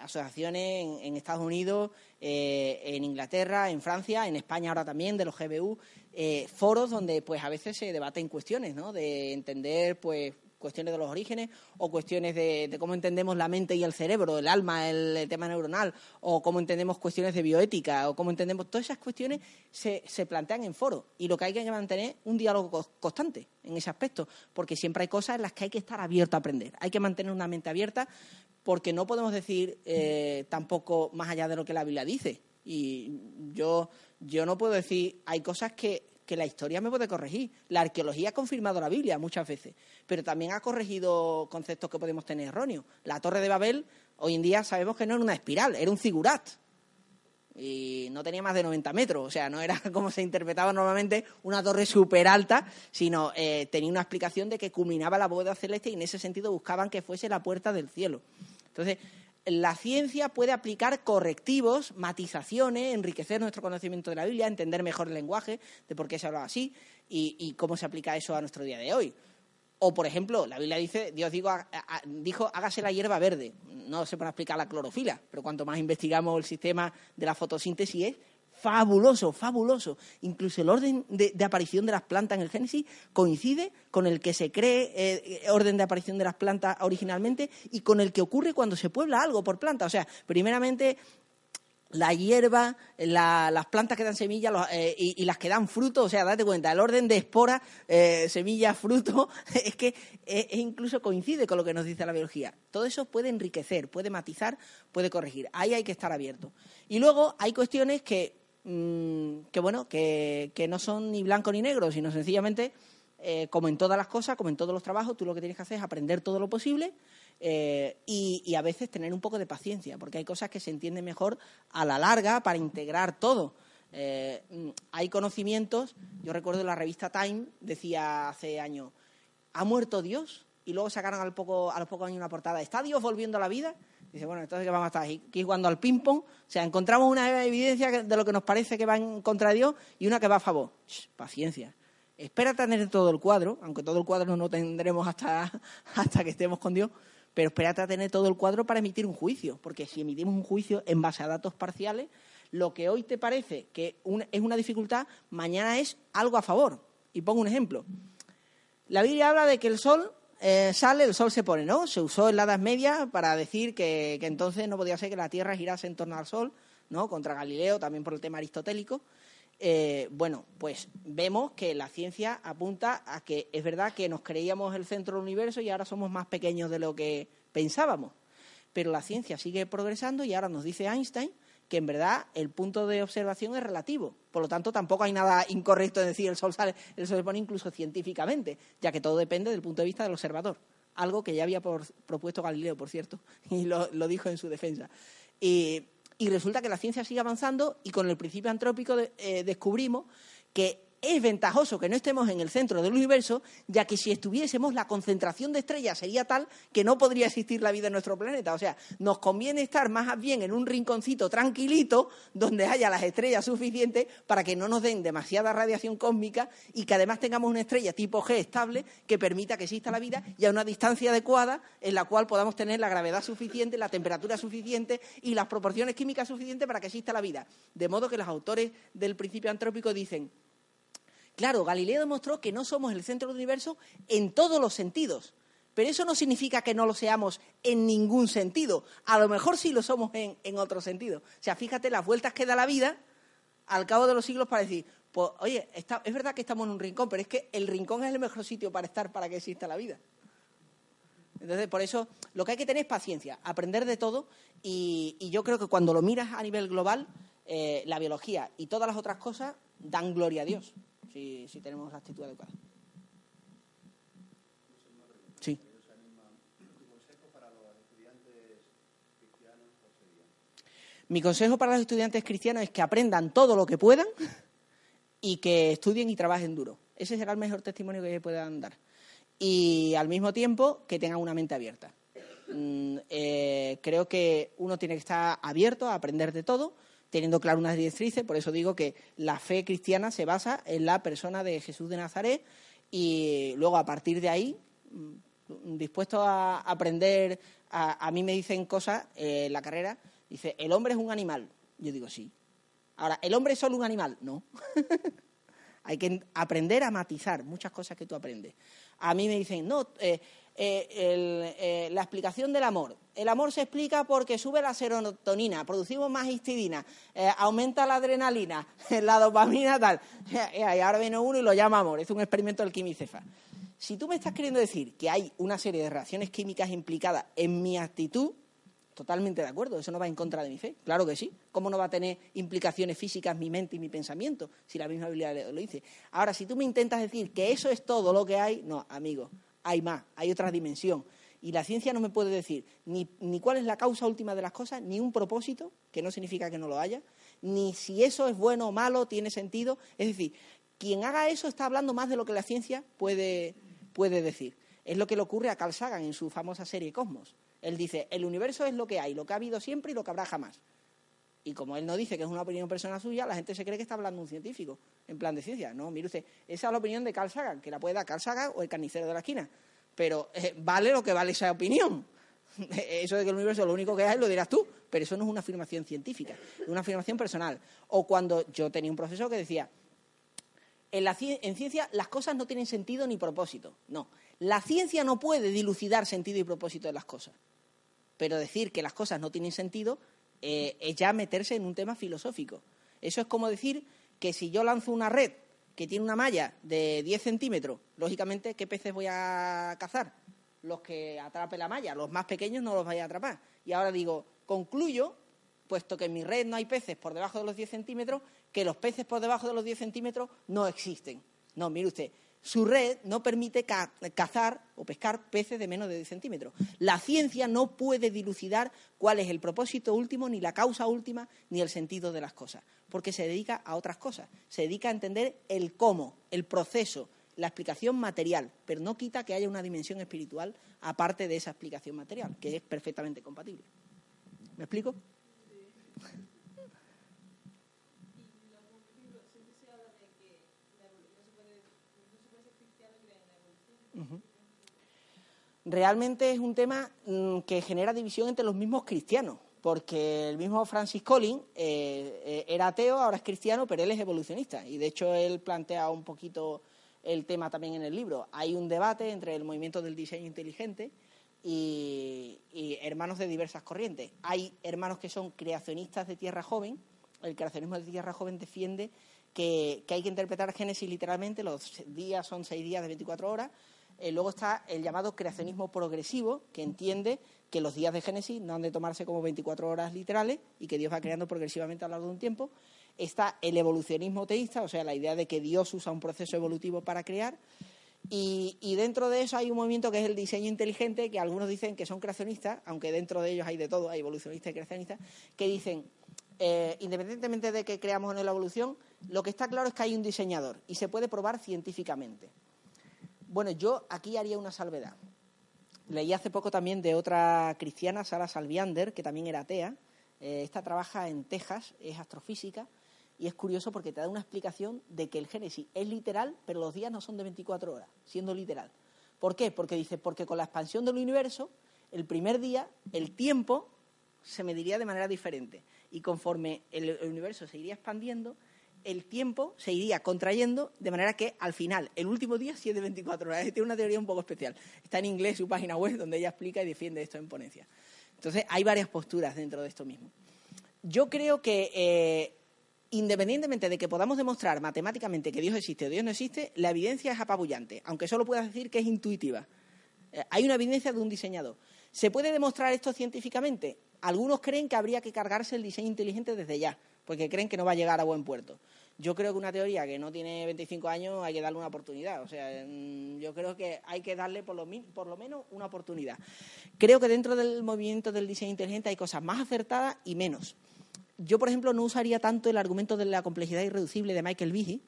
asociaciones en, Estados Unidos, eh, en Inglaterra, en Francia, en España ahora también, de los GBU, foros donde pues a veces se debaten cuestiones, ¿no? De entender pues cuestiones de los orígenes o cuestiones de, cómo entendemos la mente y el cerebro, el alma, el, tema neuronal, o cómo entendemos cuestiones de bioética, o cómo entendemos todas esas cuestiones se, se plantean en foro y lo que hay que mantener un diálogo constante en ese aspecto, porque siempre hay cosas en las que hay que estar abierto a aprender, hay que mantener una mente abierta porque no podemos decir eh, tampoco más allá de lo que la Biblia dice. Y yo, yo no puedo decir, hay cosas que que la historia me puede corregir. La arqueología ha confirmado la Biblia muchas veces, pero también ha corregido conceptos que podemos tener erróneos. La Torre de Babel, hoy en día sabemos que no era una espiral, era un zigurat. Y no tenía más de 90 metros, o sea, no era como se interpretaba normalmente una torre súper alta, sino eh, tenía una explicación de que culminaba la bóveda celeste y en ese sentido buscaban que fuese la puerta del cielo. Entonces, la ciencia puede aplicar correctivos, matizaciones, enriquecer nuestro conocimiento de la Biblia, entender mejor el lenguaje, de por qué se habla así y, cómo se aplica eso a nuestro día de hoy. O, por ejemplo, la Biblia dice, Dios dijo, hágase la hierba verde. No se puede explicar la clorofila, pero cuanto más investigamos el sistema de la fotosíntesis es fabuloso, fabuloso. Incluso el orden de, aparición de las plantas en el Génesis coincide con el que se cree eh, eh, orden de aparición de las plantas originalmente y con el que ocurre cuando se puebla algo por planta. O sea, primeramente la hierba, las plantas que dan semillas eh, y, las que dan fruto, o sea, date cuenta, el orden de espora, semilla, fruto, es que incluso coincide con lo que nos dice la biología. Todo eso puede enriquecer, puede matizar, puede corregir. Ahí hay que estar abierto. Y luego hay cuestiones que Mm, que bueno, que, no son ni blanco ni negro, sino sencillamente, eh, como en todas las cosas, como en todos los trabajos, tú lo que tienes que hacer es aprender todo lo posible eh, y, a veces tener un poco de paciencia, porque hay cosas que se entienden mejor a la larga para integrar todo. Eh, mm, hay conocimientos, yo recuerdo la revista Time, decía hace años, ¿ha muerto Dios? Y luego sacaron al poco, a los pocos años una portada, ¿está Dios volviendo a la vida? Dice, bueno, entonces ¿qué vamos a estar aquí jugando al ping-pong? O sea, encontramos una evidencia de lo que nos parece que va en contra de Dios y una que va a favor. paciencia. Espera tener todo el cuadro, aunque todo el cuadro no tendremos hasta, hasta que estemos con Dios, pero espérate a tener todo el cuadro para emitir un juicio, porque si emitimos un juicio en base a datos parciales, lo que hoy te parece que es una dificultad, mañana es algo a favor. Y pongo un ejemplo. La Biblia habla de que el sol eh, sale, el sol se pone, ¿no? Se usó en la Edad Media para decir que, entonces no podía ser que la Tierra girase en torno al sol, ¿no? Contra Galileo, también por el tema aristotélico. Eh, bueno, pues vemos que la ciencia apunta a que es verdad que nos creíamos el centro del universo y ahora somos más pequeños de lo que pensábamos. Pero la ciencia sigue progresando y ahora nos dice Einstein que en verdad el punto de observación es relativo. Por lo tanto, tampoco hay nada incorrecto en decir el sol sale, el sol se pone incluso científicamente, ya que todo depende del punto de vista del observador. Algo que ya había propuesto Galileo, por cierto, y lo, dijo en su defensa. Y, resulta que la ciencia sigue avanzando y con el principio antrópico eh, descubrimos que es ventajoso que no estemos en el centro del universo, ya que si estuviésemos, la concentración de estrellas sería tal que no podría existir la vida en nuestro planeta. O sea, nos conviene estar más bien en un rinconcito tranquilito donde haya las estrellas suficientes para que no nos den demasiada radiación cósmica y que además tengamos una estrella tipo G estable que permita que exista la vida y a una distancia adecuada en la cual podamos tener la gravedad suficiente, la temperatura suficiente y las proporciones químicas suficientes para que exista la vida. De modo que los autores del principio antrópico dicen Claro, Galileo demostró que no somos el centro del universo en todos los sentidos, pero eso no significa que no lo seamos en ningún sentido. A lo mejor sí lo somos en, otro sentido. O sea, fíjate las vueltas que da la vida al cabo de los siglos para decir, pues, oye, es verdad que estamos en un rincón, pero es que el rincón es el mejor sitio para estar para que exista la vida. Entonces, por eso lo que hay que tener es paciencia, aprender de todo y, yo creo que cuando lo miras a nivel global, eh, la biología y todas las otras cosas dan gloria a Dios si, tenemos la actitud adecuada. Sí. Mi consejo para los estudiantes cristianos es que aprendan todo lo que puedan y que estudien y trabajen duro. Ese será el mejor testimonio que puedan dar. Y al mismo tiempo que tengan una mente abierta. Mm, eh, creo que uno tiene que estar abierto a aprender de todo teniendo claro unas directrices. Por eso digo que la fe cristiana se basa en la persona de Jesús de Nazaret y luego a partir de ahí, mm, dispuesto a aprender, a, mí me dicen cosas en la carrera, dice, el hombre es un animal. Yo digo, sí. Ahora, ¿el hombre es solo un animal? No. Hay que aprender a matizar muchas cosas que tú aprendes. A mí me dicen, no, eh, eh, eh, la explicación del amor. El amor se explica porque sube la serotonina, producimos más histidina, eh, aumenta la adrenalina, la dopamina, tal. Y ahora viene uno y lo llama amor. Es un experimento del quimicefa. Si tú me estás queriendo decir que hay una serie de reacciones químicas implicadas en mi actitud, totalmente de acuerdo, eso no va en contra de mi fe, claro que sí. ¿Cómo no va a tener implicaciones físicas mi mente y mi pensamiento si la misma Biblia lo dice? Ahora, si tú me intentas decir que eso es todo lo que hay, no, amigo, hay más, hay otra dimensión. Y la ciencia no me puede decir ni, cuál es la causa última de las cosas, ni un propósito, que no significa que no lo haya, ni si eso es bueno o malo, tiene sentido. Es decir, quien haga eso está hablando más de lo que la ciencia puede, puede decir. Es lo que le ocurre a Carl Sagan en su famosa serie Cosmos. Él dice, el universo es lo que hay, lo que ha habido siempre y lo que habrá jamás. Y como él no dice que es una opinión personal suya, la gente se cree que está hablando un científico en plan de ciencia. No, mire usted, esa es la opinión de Carl Sagan, que la puede dar Carl Sagan o el carnicero de la esquina. Pero eh, vale lo que vale esa opinión. Eso de que el universo es lo único que hay lo dirás tú, pero eso no es una afirmación científica, es una afirmación personal. O cuando yo tenía un profesor que decía, en, la, en ciencia las cosas no tienen sentido ni propósito. No, la ciencia no puede dilucidar sentido y propósito de las cosas. Pero decir que las cosas no tienen sentido eh, es ya meterse en un tema filosófico. Eso es como decir que si yo lanzo una red que tiene una malla de 10 centímetros, lógicamente, ¿qué peces voy a cazar? Los que atrape la malla, los más pequeños no los vaya a atrapar. Y ahora digo, concluyo, puesto que en mi red no hay peces por debajo de los 10 centímetros, que los peces por debajo de los 10 centímetros no existen. No, mire usted, su red no permite cazar o pescar peces de menos de 10 centímetros. La ciencia no puede dilucidar cuál es el propósito último, ni la causa última, ni el sentido de las cosas, porque se dedica a otras cosas. Se dedica a entender el cómo, el proceso, la explicación material, pero no quita que haya una dimensión espiritual aparte de esa explicación material, que es perfectamente compatible. ¿Me explico? Realmente es un tema mm, que genera división entre los mismos cristianos, porque el mismo Francis Collins eh, eh, era ateo, ahora es cristiano, pero él es evolucionista. Y de hecho él plantea un poquito el tema también en el libro. Hay un debate entre el movimiento del diseño inteligente y, hermanos de diversas corrientes. Hay hermanos que son creacionistas de tierra joven. El creacionismo de tierra joven defiende que, hay que interpretar Génesis literalmente, los días son seis días de 24 horas, eh, luego está el llamado creacionismo progresivo, que entiende que los días de Génesis no han de tomarse como 24 horas literales y que Dios va creando progresivamente a lo largo de un tiempo. Está el evolucionismo teísta, o sea, la idea de que Dios usa un proceso evolutivo para crear. Y, dentro de eso hay un movimiento que es el diseño inteligente, que algunos dicen que son creacionistas, aunque dentro de ellos hay de todo, hay evolucionistas y creacionistas, que dicen, eh, independientemente de que creamos o no la evolución, lo que está claro es que hay un diseñador y se puede probar científicamente. Bueno, yo aquí haría una salvedad. Leí hace poco también de otra cristiana, Sara Salviander, que también era atea. Eh, esta trabaja en Texas, es astrofísica, y es curioso porque te da una explicación de que el Génesis es literal, pero los días no son de 24 horas, siendo literal. ¿Por qué? Porque dice, porque con la expansión del universo, el primer día, el tiempo se mediría de manera diferente. Y conforme el universo se iría expandiendo, el tiempo se iría contrayendo de manera que al final, el último día sí es de 24 horas. Tiene una teoría un poco especial. Está en inglés su página web donde ella explica y defiende esto en ponencia. Entonces, hay varias posturas dentro de esto mismo. Yo creo que, eh, independientemente de que podamos demostrar matemáticamente que Dios existe o Dios no existe, la evidencia es apabullante, aunque solo puedas decir que es intuitiva. Eh, hay una evidencia de un diseñador. ¿Se puede demostrar esto científicamente? Algunos creen que habría que cargarse el diseño inteligente desde ya porque creen que no va a llegar a buen puerto. Yo creo que una teoría que no tiene 25 años hay que darle una oportunidad. O sea, mm, yo creo que hay que darle por lo, por lo menos una oportunidad. Creo que dentro del movimiento del diseño inteligente hay cosas más acertadas y menos. Yo, por ejemplo, no usaría tanto el argumento de la complejidad irreducible de Michael Behe,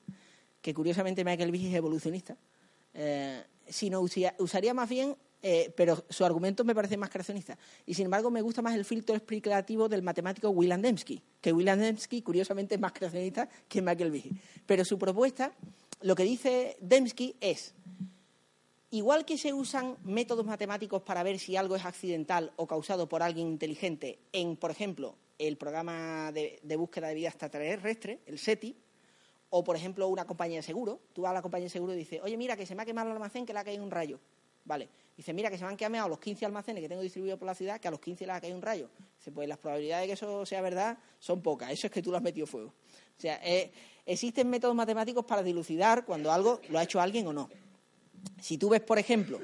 que curiosamente Michael Behe es evolucionista, eh, sino usaría más bien eh, pero su argumento me parece más creacionista. Y sin embargo, me gusta más el filtro explicativo del matemático William Dembski, que William Dembski, curiosamente, es más creacionista que Michael Behe. Pero su propuesta, lo que dice Dembski es, igual que se usan métodos matemáticos para ver si algo es accidental o causado por alguien inteligente en, por ejemplo, el programa de, de búsqueda de vida extraterrestre, el SETI, o, por ejemplo, una compañía de seguro. Tú vas a la compañía de seguro y dices, oye, mira, que se me ha quemado el almacén, que le ha caído un rayo. Vale. Dice, mira, que se me han quemado los 15 almacenes que tengo distribuidos por la ciudad, que a los 15 le ha caído un rayo. Dice, pues las probabilidades de que eso sea verdad son pocas. Eso es que tú lo has metido fuego. O sea, eh, existen métodos matemáticos para dilucidar cuando algo lo ha hecho alguien o no. Si tú ves, por ejemplo,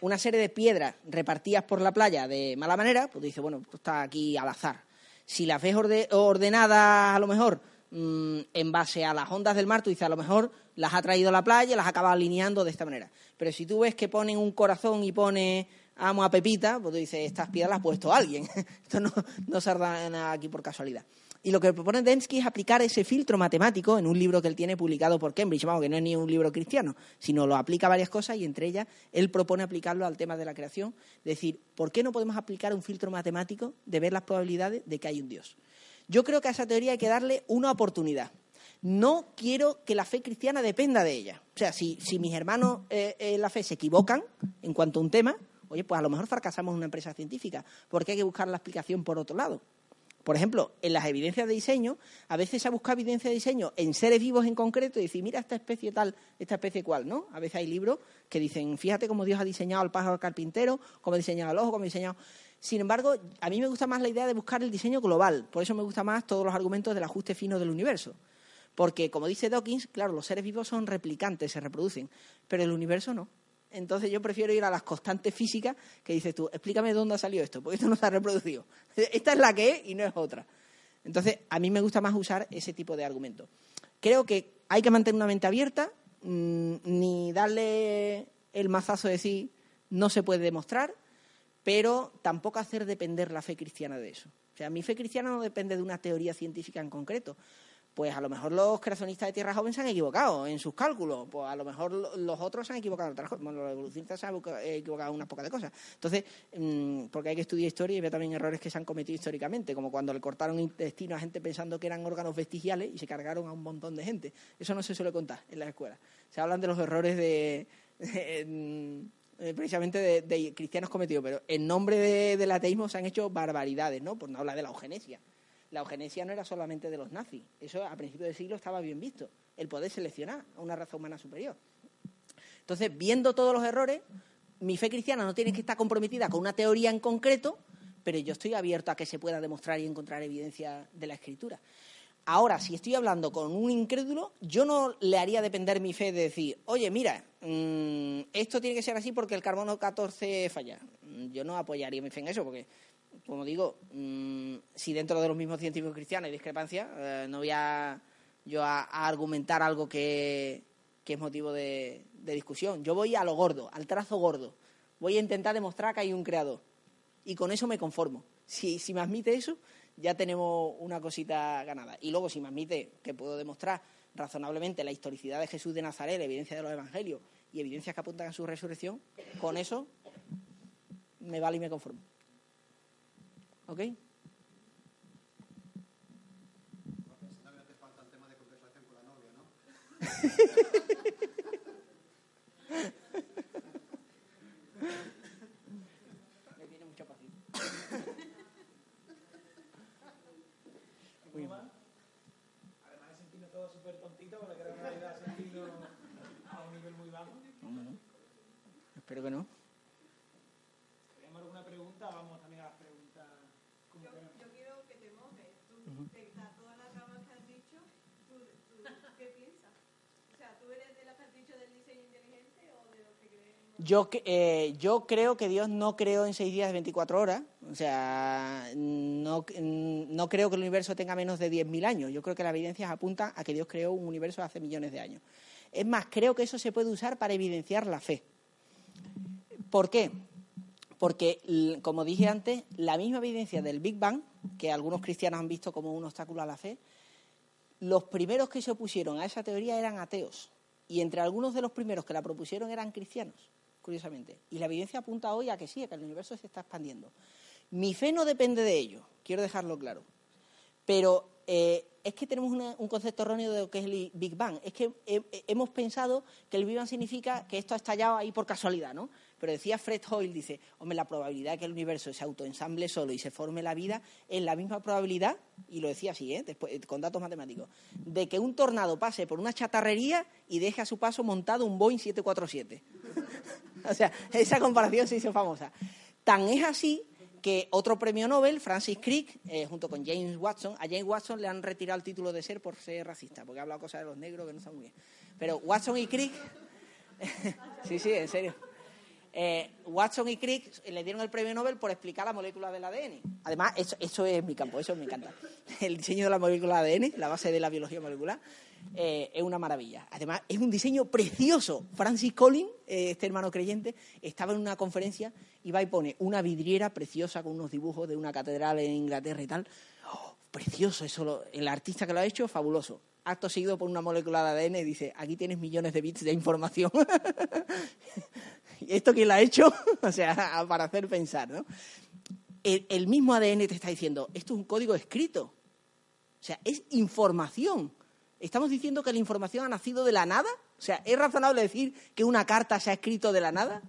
una serie de piedras repartidas por la playa de mala manera, pues dices, bueno, esto está aquí al azar. Si las ves ordenadas, a lo mejor, mm, en base a las ondas del mar, tú dices, a lo mejor las ha traído a la playa y las acaba alineando de esta manera. Pero si tú ves que ponen un corazón y pone amo a Pepita, pues tú dices, estas piedras las ha puesto alguien. Esto no, no se nada aquí por casualidad. Y lo que propone Dembski es aplicar ese filtro matemático en un libro que él tiene publicado por Cambridge, vamos, que no es ni un libro cristiano, sino lo aplica a varias cosas y entre ellas él propone aplicarlo al tema de la creación. Decir, ¿por qué no podemos aplicar un filtro matemático de ver las probabilidades de que hay un Dios? Yo creo que a esa teoría hay que darle una oportunidad no quiero que la fe cristiana dependa de ella. O sea, si, mis hermanos eh, en la fe se equivocan en cuanto a un tema, oye, pues a lo mejor fracasamos en una empresa científica, porque hay que buscar la explicación por otro lado. Por ejemplo, en las evidencias de diseño, a veces se ha buscado evidencia de diseño en seres vivos en concreto y decir, mira esta especie tal, esta especie cual, ¿no? A veces hay libros que dicen, fíjate cómo Dios ha diseñado al pájaro carpintero, cómo ha diseñado al ojo, cómo ha diseñado... Sin embargo, a mí me gusta más la idea de buscar el diseño global. Por eso me gusta más todos los argumentos del ajuste fino del universo. Porque, como dice Dawkins, claro, los seres vivos son replicantes, se reproducen, pero el universo no. Entonces yo prefiero ir a las constantes físicas que dices tú, explícame dónde ha salido esto, porque esto no se ha reproducido. Esta es la que es y no es otra. Entonces, a mí me gusta más usar ese tipo de argumentos. Creo que hay que mantener una mente abierta, mm, ni darle el mazazo de decir no se puede demostrar, pero tampoco hacer depender la fe cristiana de eso. O sea, mi fe cristiana no depende de una teoría científica en concreto pues a lo mejor los creacionistas de Tierra Joven se han equivocado en sus cálculos, pues a lo mejor los otros se han equivocado en otras cosas, los evolucionistas se han equivocado en unas pocas de cosas. Entonces, mm, porque hay que estudiar historia y ver también errores que se han cometido históricamente, como cuando le cortaron intestino a gente pensando que eran órganos vestigiales y se cargaron a un montón de gente. Eso no se suele contar en las escuelas. Se hablan de los errores de, mm, precisamente de, cristianos cometidos, pero en nombre del ateísmo se han hecho barbaridades, ¿no? Por no hablar de la eugenesia la eugenesia no era solamente de los nazis. Eso a principios del siglo estaba bien visto. El poder seleccionar a una raza humana superior. Entonces, viendo todos los errores, mi fe cristiana no tiene que estar comprometida con una teoría en concreto, pero yo estoy abierto a que se pueda demostrar y encontrar evidencia de la escritura. Ahora, si estoy hablando con un incrédulo, yo no le haría depender mi fe de decir, oye, mira, mm, esto tiene que ser así porque el carbono 14 falla. Yo no apoyaría mi fe en eso, porque como digo, mm, si dentro de los mismos científicos cristianos hay discrepancia, eh, no voy a yo a, argumentar algo que, es motivo de, discusión. Yo voy a lo gordo, al trazo gordo. Voy a intentar demostrar que hay un creador. Y con eso me conformo. Si, si me admite eso, ya tenemos una cosita ganada. Y luego, si me admite que puedo demostrar razonablemente la historicidad de Jesús de Nazaret, la evidencia de los evangelios y evidencias que apuntan a su resurrección, con eso me vale y me conformo. ¿Ok? Me tiene mucha paciencia. Muy mal. Además de sentirnos todo súper tontito, porque creo que en realidad sentirnos a un nivel muy bajo. No, no. Espero que no. ¿Tenemos alguna pregunta? Vamos también a las preguntas. todas las ramas que has dicho, ¿tú, qué piensas? O sea, ¿tú eres de las que has dicho del diseño inteligente o de los que creemos? Yo, eh, yo creo que Dios no creó en seis días 24 horas. O sea, no, no creo que el universo tenga menos de 10.000 años. Yo creo que las evidencias apuntan a que Dios creó un universo hace millones de años. Es más, creo que eso se puede usar para evidenciar la fe. ¿Por qué? Porque, como dije antes, la misma evidencia del Big Bang, que algunos cristianos han visto como un obstáculo a la fe, los primeros que se opusieron a esa teoría eran ateos. Y entre algunos de los primeros que la propusieron eran cristianos, curiosamente. Y la evidencia apunta hoy a que sí, a que el universo se está expandiendo. Mi fe no depende de ello, quiero dejarlo claro. Pero eh, es que tenemos un concepto erróneo de lo que es el Big Bang. Es que hemos pensado que el Big Bang significa que esto ha estallado ahí por casualidad, ¿no? Pero decía Fred Hoyle, dice, hombre, la probabilidad de que el universo se autoensamble solo y se forme la vida es la misma probabilidad, y lo decía así, ¿eh? Con datos matemáticos, de que un tornado pase por una chatarrería y deje a su paso montado un Boeing 747. o sea, esa comparación se hizo famosa. Tan es así que otro premio Nobel, Francis Crick, eh, junto con James Watson, a James Watson le han retirado el título de ser por ser racista, porque ha hablado cosas de los negros que no están muy bien. Pero Watson y Crick, sí, sí, en serio. Eh, Watson y Crick le dieron el premio Nobel por explicar la molécula del ADN. Además, eso, es mi campo, eso me encanta. El diseño de la molécula del ADN, la base de la biología molecular, eh, es una maravilla. Además, es un diseño precioso. Francis Collins, eh, este hermano creyente, estaba en una conferencia y va y pone una vidriera preciosa con unos dibujos de una catedral en Inglaterra y tal. Oh, precioso, eso el artista que lo ha hecho, fabuloso acto seguido por una molécula de ADN y dice, aquí tienes millones de bits de información. ¿Y esto quién lo ha hecho? o sea, para hacer pensar, ¿no? El, mismo ADN te está diciendo, esto es un código escrito. O sea, es información. ¿Estamos diciendo que la información ha nacido de la nada? O sea, ¿es razonable decir que una carta se ha escrito de la nada?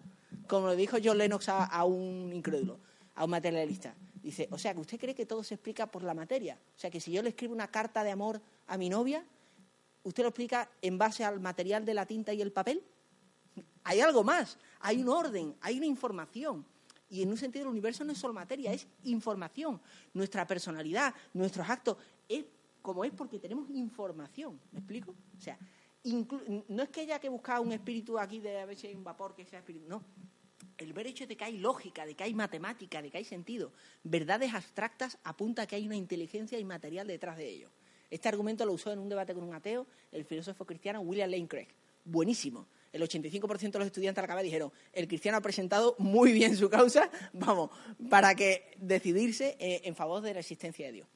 Como lo dijo John Lennox a un incrédulo, a un materialista. Dice, o sea, que usted cree que todo se explica por la materia. O sea, que si yo le escribo una carta de amor a mi novia, ¿usted lo explica en base al material de la tinta y el papel? Hay algo más, hay un orden, hay una información. Y en un sentido el universo no es solo materia, es información. Nuestra personalidad, nuestros actos, es como es porque tenemos información. ¿Me explico? O sea, no es que haya que buscar un espíritu aquí de a ver si hay un vapor que sea espíritu. No, el ver hecho de que hay lógica, de que hay matemática, de que hay sentido, verdades abstractas, apunta a que hay una inteligencia inmaterial detrás de ello. Este argumento lo usó en un debate con un ateo el filósofo cristiano William Lane Craig. Buenísimo. El 85% de los estudiantes de la dijeron, el cristiano ha presentado muy bien su causa, vamos, para que decidirse eh, en favor de la existencia de Dios.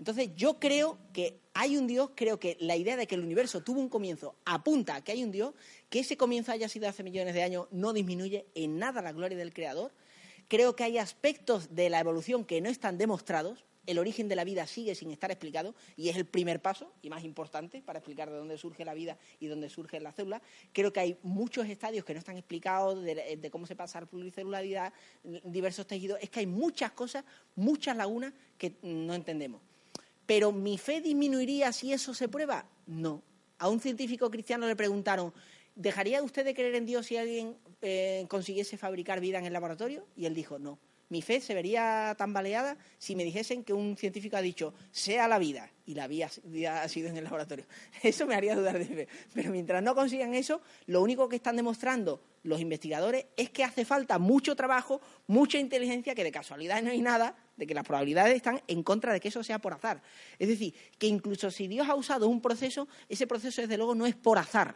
Entonces, yo creo que hay un Dios, creo que la idea de que el universo tuvo un comienzo apunta a que hay un Dios, que ese comienzo haya sido hace millones de años no disminuye en nada la gloria del Creador. Creo que hay aspectos de la evolución que no están demostrados, el origen de la vida sigue sin estar explicado y es el primer paso y más importante para explicar de dónde surge la vida y dónde surge la célula. Creo que hay muchos estadios que no están explicados de, cómo se pasa la pluricelularidad, diversos tejidos. Es que hay muchas cosas, muchas lagunas que no entendemos. Pero ¿mi fe disminuiría si eso se prueba? No. A un científico cristiano le preguntaron, ¿dejaría usted de creer en Dios si alguien eh, consiguiese fabricar vida en el laboratorio? Y él dijo, no mi fe se vería tambaleada si me dijesen que un científico ha dicho, sea la vida, y la vida ha sido en el laboratorio. Eso me haría dudar de fe. Pero mientras no consigan eso, lo único que están demostrando los investigadores es que hace falta mucho trabajo, mucha inteligencia, que de casualidad no hay nada, de que las probabilidades están en contra de que eso sea por azar. Es decir, que incluso si Dios ha usado un proceso, ese proceso desde luego no es por azar.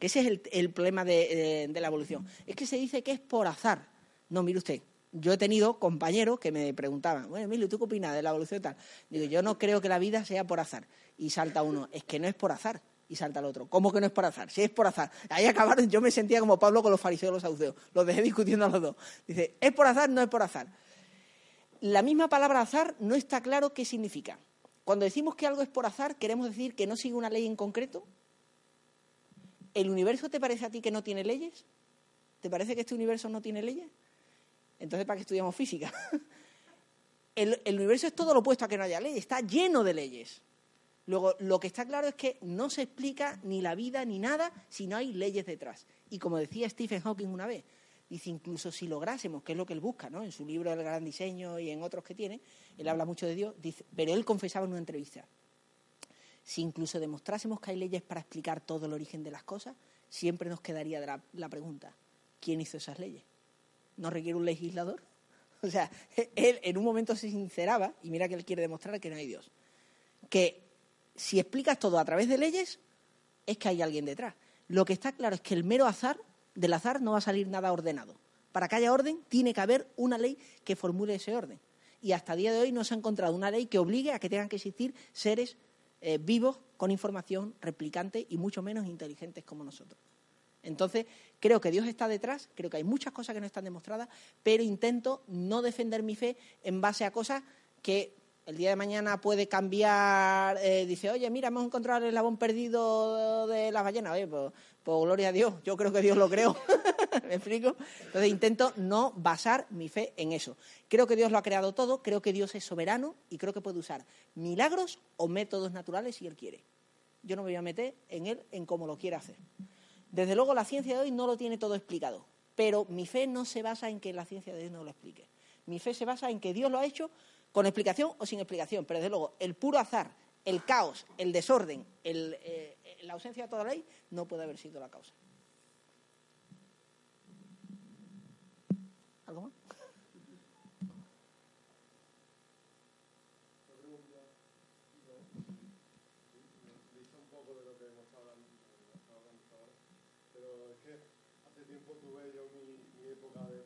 Ese es el, problema de la evolución. Es que se dice que es por azar. No, mire usted, yo he tenido compañeros que me preguntaban, bueno, Emilio, ¿tú qué opinas de la evolución tal? Digo, yo no creo que la vida sea por azar. Y salta uno, es que no es por azar. Y salta el otro, ¿cómo que no es por azar? Si es por azar. Ahí acabaron, yo me sentía como Pablo con los fariseos y los saduceos. Los dejé discutiendo a los dos. Dice, ¿es por azar? No es por azar. La misma palabra azar no está claro qué significa. Cuando decimos que algo es por azar, queremos decir que no sigue una ley en concreto. ¿El universo te parece a ti que no tiene leyes? ¿Te parece que este universo no tiene leyes? Entonces, ¿para qué estudiamos física? El, universo es todo lo opuesto a que no haya leyes, está lleno de leyes. Luego, lo que está claro es que no se explica ni la vida ni nada si no hay leyes detrás. Y como decía Stephen Hawking una vez, dice, incluso si lográsemos, que es lo que él busca, ¿no? En su libro El gran diseño y en otros que tiene, él habla mucho de Dios, dice, pero él confesaba en una entrevista, si incluso demostrásemos que hay leyes para explicar todo el origen de las cosas, siempre nos quedaría la pregunta, ¿quién hizo esas leyes? no requiere un legislador. O sea, él en un momento se sinceraba, y mira que él quiere demostrar que no hay Dios, que si explicas todo a través de leyes, es que hay alguien detrás. Lo que está claro es que el mero azar, del azar no va a salir nada ordenado. Para que haya orden, tiene que haber una ley que formule ese orden. Y hasta el día de hoy no se ha encontrado una ley que obligue a que tengan que existir seres eh, vivos con información replicante y mucho menos inteligentes como nosotros. Entonces, creo que Dios está detrás, creo que hay muchas cosas que no están demostradas, pero intento no defender mi fe en base a cosas que el día de mañana puede cambiar, eh, dice, oye, mira, hemos encontrado el eslabón perdido de las ballenas. Oye, pues, pues, gloria a Dios, yo creo que Dios lo creó. ¿Me explico? Entonces intento no basar mi fe en eso. Creo que Dios lo ha creado todo, creo que Dios es soberano y creo que puede usar milagros o métodos naturales si Él quiere. Yo no me voy a meter en Él en cómo lo quiere hacer. Desde luego la ciencia de hoy no lo tiene todo explicado, pero mi fe no se basa en que la ciencia de hoy no lo explique. Mi fe se basa en que Dios lo ha hecho con explicación o sin explicación, pero desde luego el puro azar, el caos, el desorden, eh, la ausencia de toda ley no puede haber sido la causa. ¿Algo más? dentro de,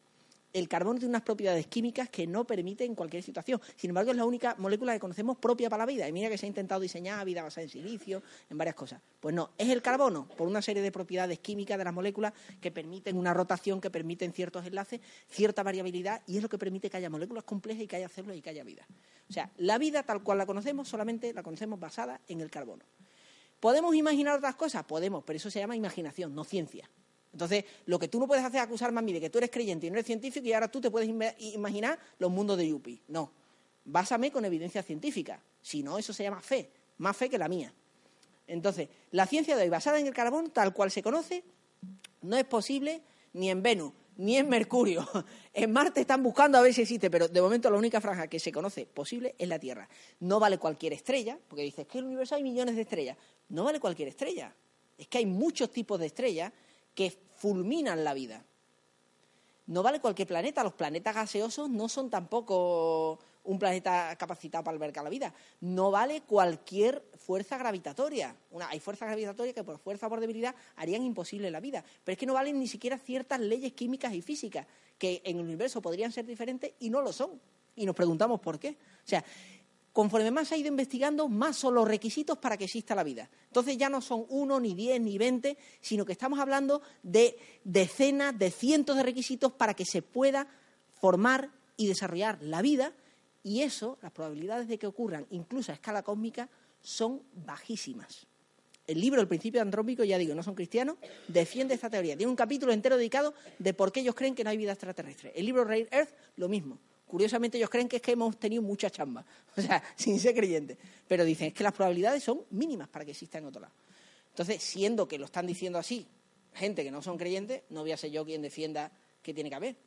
El carbono tiene unas propiedades químicas que no permiten cualquier situación. Sin embargo, es la única molécula que conocemos propia para la vida. Y mira que se ha intentado diseñar vida basada en silicio, en varias cosas. Pues no, es el carbono, por una serie de propiedades químicas de las moléculas que permiten una rotación, que permiten ciertos enlaces, cierta variabilidad, y es lo que permite que haya moléculas complejas y que haya células y que haya vida. O sea, la vida tal cual la conocemos, solamente la conocemos basada en el carbono. ¿Podemos imaginar otras cosas? Podemos, pero eso se llama imaginación, no ciencia. Entonces, lo que tú no puedes hacer es acusarme a mí de que tú eres creyente y no eres científico y ahora tú te puedes imaginar los mundos de Yuppie. No. Básame con evidencia científica. Si no, eso se llama fe. Más fe que la mía. Entonces, la ciencia de hoy, basada en el carbón, tal cual se conoce, no es posible ni en Venus, ni en Mercurio. En Marte están buscando a ver si existe, pero de momento la única franja que se conoce posible es la Tierra. No vale cualquier estrella, porque dices que en el universo hay millones de estrellas. No vale cualquier estrella. Es que hay muchos tipos de estrellas que fulminan la vida. No vale cualquier planeta. Los planetas gaseosos no son tampoco un planeta capacitado para albergar la vida. No vale cualquier fuerza gravitatoria. Una, hay fuerzas gravitatorias que por fuerza o por debilidad harían imposible la vida. Pero es que no valen ni siquiera ciertas leyes químicas y físicas que en el universo podrían ser diferentes y no lo son. Y nos preguntamos por qué. O sea, conforme más se ha ido investigando, más son los requisitos para que exista la vida. Entonces ya no son uno, ni diez, ni veinte, sino que estamos hablando de decenas, de cientos de requisitos para que se pueda formar y desarrollar la vida Y eso, las probabilidades de que ocurran, incluso a escala cósmica, son bajísimas. El libro El principio andrómico, ya digo, no son cristianos, defiende esta teoría. Tiene un capítulo entero dedicado de por qué ellos creen que no hay vida extraterrestre. El libro Rare Earth, lo mismo. Curiosamente, ellos creen que es que hemos tenido mucha chamba, o sea, sin ser creyentes. Pero dicen es que las probabilidades son mínimas para que exista en otro lado. Entonces, siendo que lo están diciendo así, gente que no son creyentes, no voy a ser yo quien defienda que tiene que haber.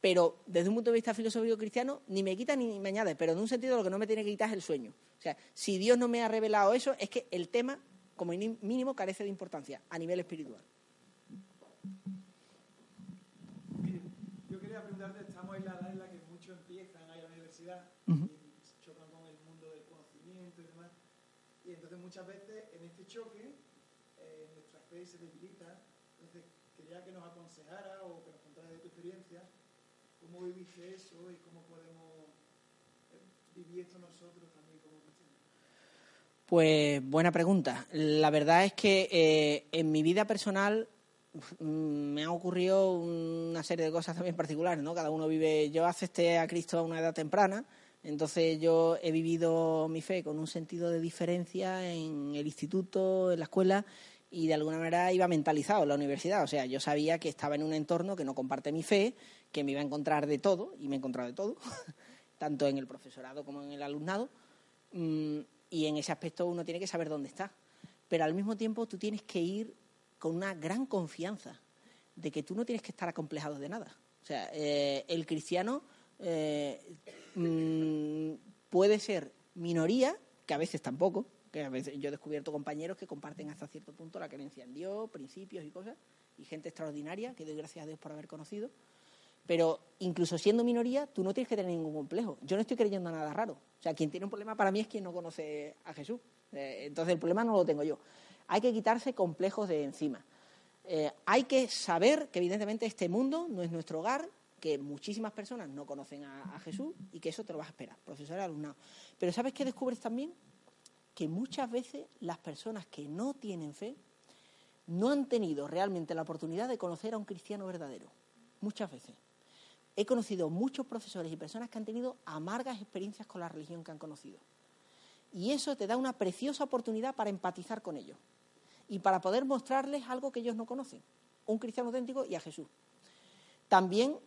Pero desde un punto de vista filosófico cristiano, ni me quita ni me añade, pero en un sentido lo que no me tiene que quitar es el sueño. O sea, si Dios no me ha revelado eso, es que el tema como mínimo carece de importancia a nivel espiritual. Yo quería preguntarte, estamos en la edad en la que muchos empiezan a ir a la y chocan con el mundo del conocimiento y demás. Y entonces muchas veces en este choque eh, nuestra fe se debilita. Entonces quería que nos aconsejara o que nos contara de tu experiencia cómo viviste eso y cómo podemos eh, vivir esto nosotros también como cristianos. Pues buena pregunta. La verdad es que eh, en mi vida personal mm, me ha ocurrido una serie de cosas también particulares, ¿no? Cada uno vive, yo acepté a Cristo a una edad temprana, entonces yo he vivido mi fe con un sentido de diferencia en el instituto, en la escuela y de alguna manera iba mentalizado en la universidad, o sea, yo sabía que estaba en un entorno que no comparte mi fe, que me iba a encontrar de todo y me he encontrado de todo, tanto en el profesorado como en el alumnado. Mm, y en ese aspecto uno tiene que saber dónde está. Pero al mismo tiempo tú tienes que ir con una gran confianza de que tú no tienes que estar acomplejado de nada. O sea, eh, el cristiano eh, mm, puede ser minoría, que a veces tampoco, que a veces yo he descubierto compañeros que comparten hasta cierto punto la creencia en Dios, principios y cosas, y gente extraordinaria que doy gracias a Dios por haber conocido. Pero incluso siendo minoría, tú no tienes que tener ningún complejo. Yo no estoy creyendo nada raro. O sea, quien tiene un problema para mí es quien no conoce a Jesús. Eh, entonces el problema no lo tengo yo. Hay que quitarse complejos de encima. Eh, hay que saber que evidentemente este mundo no es nuestro hogar, que muchísimas personas no conocen a, Jesús y que eso te lo vas a esperar, profesor alumnado. Pero ¿sabes qué descubres también? Que muchas veces las personas que no tienen fe no han tenido realmente la oportunidad de conocer a un cristiano verdadero. Muchas veces he conocido muchos profesores y personas que han tenido amargas experiencias con la religión que han conocido. Y eso te da una preciosa oportunidad para empatizar con ellos y para poder mostrarles algo que ellos no conocen, un cristiano auténtico y a Jesús. También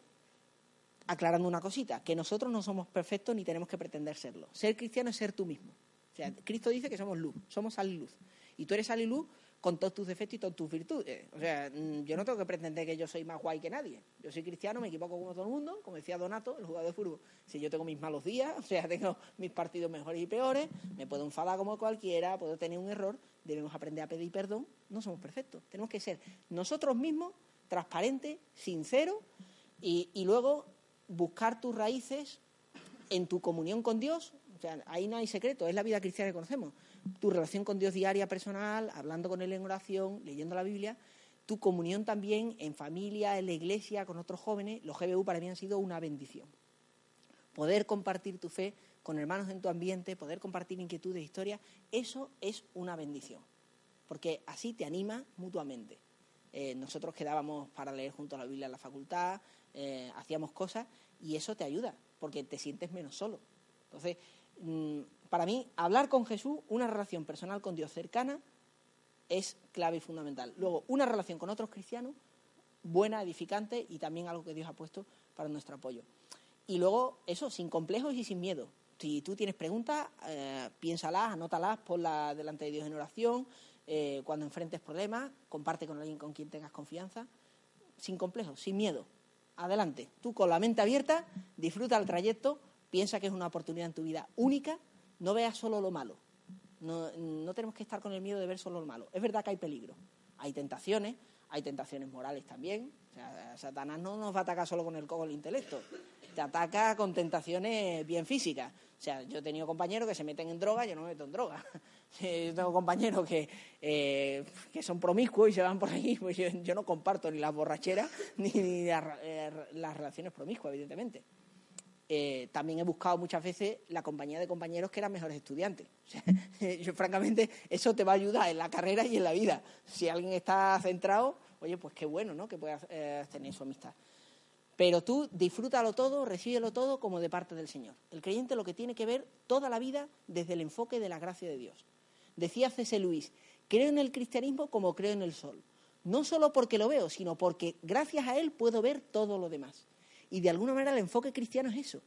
aclarando una cosita, que nosotros no somos perfectos ni tenemos que pretender serlo. Ser cristiano es ser tú mismo. O sea, Cristo dice que somos luz, somos sal y luz. Y tú eres sal y luz con todos tus defectos y todas tus virtudes. O sea, mm, yo no tengo que pretender que yo soy más guay que nadie. Yo soy cristiano, me equivoco como todo el mundo, como decía Donato, el jugador de fútbol. Si yo tengo mis malos días, o sea, tengo mis partidos mejores y peores, me puedo enfadar como cualquiera, puedo tener un error, debemos aprender a pedir perdón. No somos perfectos. Tenemos que ser nosotros mismos, transparentes, sinceros, y, y luego buscar tus raíces en tu comunión con Dios. O sea, ahí no hay secreto, es la vida cristiana que conocemos tu relación con Dios diaria personal, hablando con Él en oración, leyendo la Biblia, tu comunión también en familia, en la iglesia, con otros jóvenes. Los GBU para mí han sido una bendición. Poder compartir tu fe con hermanos en tu ambiente, poder compartir inquietudes, historias, eso es una bendición, porque así te anima mutuamente. Eh, nosotros quedábamos para leer junto a la Biblia en la facultad, eh, hacíamos cosas y eso te ayuda, porque te sientes menos solo. Entonces, mm, para mí, hablar con Jesús, una relación personal con Dios cercana, es clave y fundamental. Luego, una relación con otros cristianos, buena, edificante y también algo que Dios ha puesto para nuestro apoyo. Y luego, eso, sin complejos y sin miedo. Si tú tienes preguntas, eh, piénsalas, anótalas, ponlas delante de Dios en oración. Eh, cuando enfrentes problemas, comparte con alguien con quien tengas confianza. Sin complejos, sin miedo. Adelante. Tú con la mente abierta, disfruta el trayecto, piensa que es una oportunidad en tu vida única no veas solo lo malo. No, tenemos que estar con el miedo de ver solo lo malo. Es verdad que hay peligro. Hay tentaciones, hay tentaciones morales también. O sea, Satanás no nos va a atacar solo con el coco del intelecto. Te ataca con tentaciones bien físicas. O sea, yo he tenido compañeros que se meten en droga, yo no me meto en droga. Yo tengo compañeros que, eh, que son promiscuos y se van por ahí. Pues yo, no comparto ni las borracheras ni, eh, las relaciones promiscuas, evidentemente. Eh, también he buscado muchas veces la compañía de compañeros que eran mejores estudiantes. yo, francamente, eso te va a ayudar en la carrera y en la vida. Si alguien está centrado, oye, pues qué bueno, ¿no? Que puedas tener su amistad. Pero tú disfrútalo todo, recíbelo todo como de parte del Señor. El creyente lo que tiene que ver toda la vida desde el enfoque de la gracia de Dios. Decía C.C. Luis, creo en el cristianismo como creo en el sol. No solo porque lo veo, sino porque gracias a él puedo ver todo lo demás. Y de alguna manera el enfoque cristiano es eso.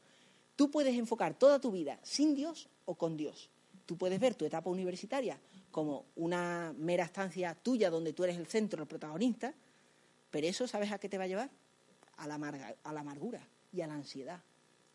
Tú puedes enfocar toda tu vida sin Dios o con Dios. Tú puedes ver tu etapa universitaria como una mera estancia tuya donde tú eres el centro, el protagonista, pero eso, ¿sabes a qué te va a llevar? A la, a la amargura y a la ansiedad.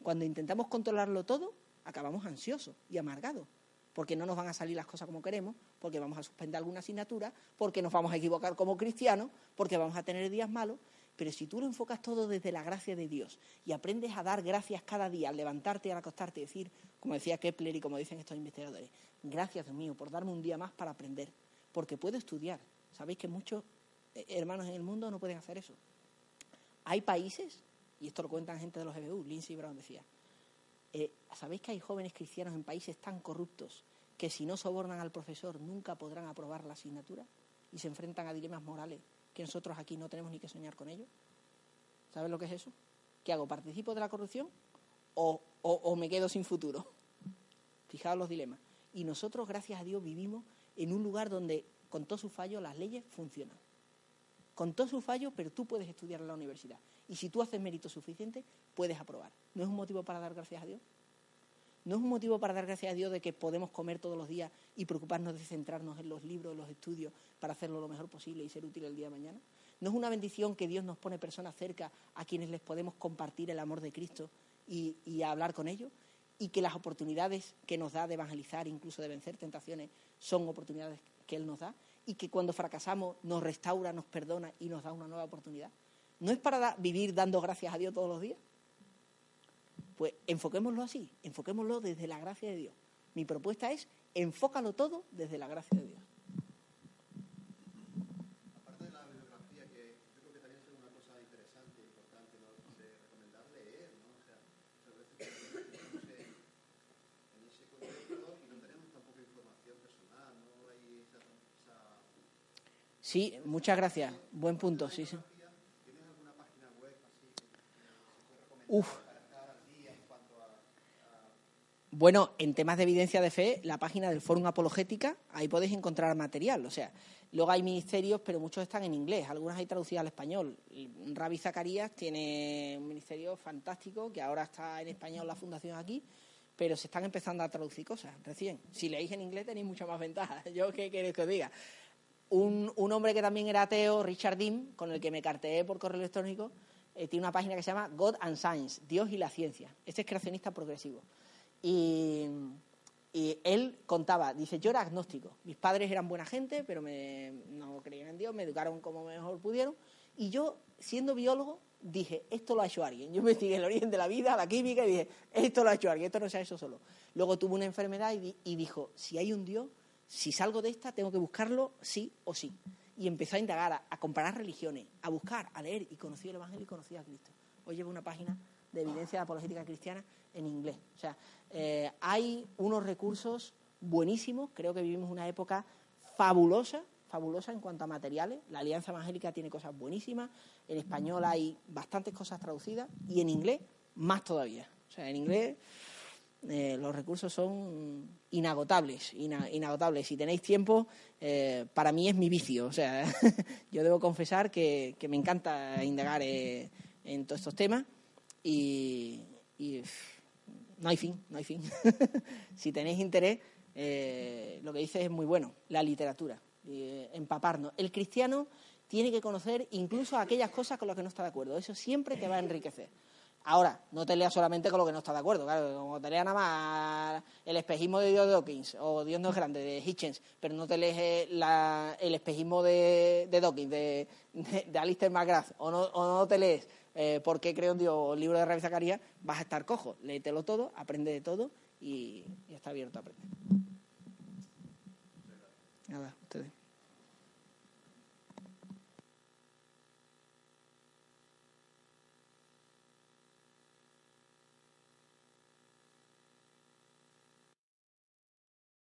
Cuando intentamos controlarlo todo, acabamos ansiosos y amargados, porque no nos van a salir las cosas como queremos, porque vamos a suspender alguna asignatura, porque nos vamos a equivocar como cristianos, porque vamos a tener días malos, pero si tú lo enfocas todo desde la gracia de Dios y aprendes a dar gracias cada día, al levantarte y al acostarte y decir, como decía Kepler y como dicen estos investigadores, gracias Dios mío por darme un día más para aprender, porque puedo estudiar. Sabéis que muchos eh, hermanos en el mundo no pueden hacer eso. Hay países, y esto lo cuentan gente de los EBU, Lindsey Brown decía, eh, ¿sabéis que hay jóvenes cristianos en países tan corruptos que si no sobornan al profesor nunca podrán aprobar la asignatura y se enfrentan a dilemas morales que nosotros aquí no tenemos ni que soñar con ello. ¿Sabes lo que es eso? ¿Qué hago? ¿Participo de la corrupción o, o me quedo sin futuro? Fijaos los dilemas. Y nosotros, gracias a Dios, vivimos en un lugar donde, con todos sus fallos, las leyes funcionan. Con todos sus fallos, pero tú puedes estudiar en la universidad. Y si tú haces mérito suficiente, puedes aprobar. ¿No es un motivo para dar gracias a Dios? ¿No es un motivo para dar gracias a Dios de que podemos comer todos los días y preocuparnos de centrarnos en los libros, en los estudios, para hacerlo lo mejor posible y ser útil el día de mañana? ¿No es una bendición que Dios nos pone personas cerca a quienes les podemos compartir el amor de Cristo y, hablar con ellos? Y que las oportunidades que nos da de evangelizar, incluso de vencer tentaciones, son oportunidades que Él nos da y que cuando fracasamos nos restaura, nos perdona y nos da una nueva oportunidad. ¿No es para vivir dando gracias a Dios todos los días? Pues enfoquémoslo así, enfoquémoslo desde la gracia de Dios. Mi propuesta es enfócalo todo desde la gracia de Dios. Aparte de la bibliografía, que yo creo que también es una cosa interesante e importante, ¿no? De recomendar leer, ¿no? O sea, muchas veces en ese contexto y no tenemos tampoco información personal, ¿no? Hay esa, esa... Sí, muchas gracias. Buen punto, sí, sí. ¿Tienes alguna página web así que se puede recomendar Uf. para estar al día en cuanto a, Bueno, en temas de evidencia de fe, la página del Fórum Apologética, ahí podéis encontrar material. O sea, luego hay ministerios, pero muchos están en inglés, algunas hay traducidas al español. Ravi Zacarías tiene un ministerio fantástico, que ahora está en español la fundación aquí, pero se están empezando a traducir cosas recién. Si leéis en inglés tenéis mucha más ventaja. Yo qué que os diga. Un, un hombre que también era ateo, Richard Dean, con el que me carteé por correo electrónico, eh, tiene una página que se llama God and Science, Dios y la ciencia. Este es creacionista progresivo. Y, y él contaba, dice, yo era agnóstico. Mis padres eran buena gente, pero me, no creían en Dios, me educaron como mejor pudieron. Y yo, siendo biólogo, dije, esto lo ha hecho alguien. Yo investigué el origen de la vida, la química, y dije, esto lo ha hecho alguien, esto no se ha hecho solo. Luego tuvo una enfermedad y, y dijo, si hay un Dios, si salgo de esta, tengo que buscarlo sí o sí. Y empezó a indagar, a, a comparar religiones, a buscar, a leer, y conocí el Evangelio y conocí a Cristo. Hoy llevo una página de evidencia apologética cristiana en inglés. O sea, eh, hay unos recursos buenísimos. Creo que vivimos una época fabulosa, fabulosa en cuanto a materiales. La Alianza Evangélica tiene cosas buenísimas. En español hay bastantes cosas traducidas y en inglés más todavía. O sea, en inglés eh, los recursos son inagotables, ina- inagotables. Si tenéis tiempo, eh, para mí es mi vicio. O sea, yo debo confesar que, me encanta indagar eh, en todos estos temas y, y, no hay fin, no hay fin. si tenéis interés, eh, lo que dice es muy bueno, la literatura, eh, empaparnos. El cristiano tiene que conocer incluso aquellas cosas con las que no está de acuerdo. Eso siempre te va a enriquecer. Ahora, no te leas solamente con lo que no está de acuerdo, claro, como te leas nada más el espejismo de Dios de Dawkins o Dios no es grande de Hitchens, pero no te lees eh, el espejismo de, Dawkins, de, de, Alistair McGrath, o no, te lees eh, ¿Por qué creo en Dios? o el libro de Rabbi Zacarías, vas a estar cojo. Léetelo todo, aprende de todo y, y está abierto a aprender. Nada.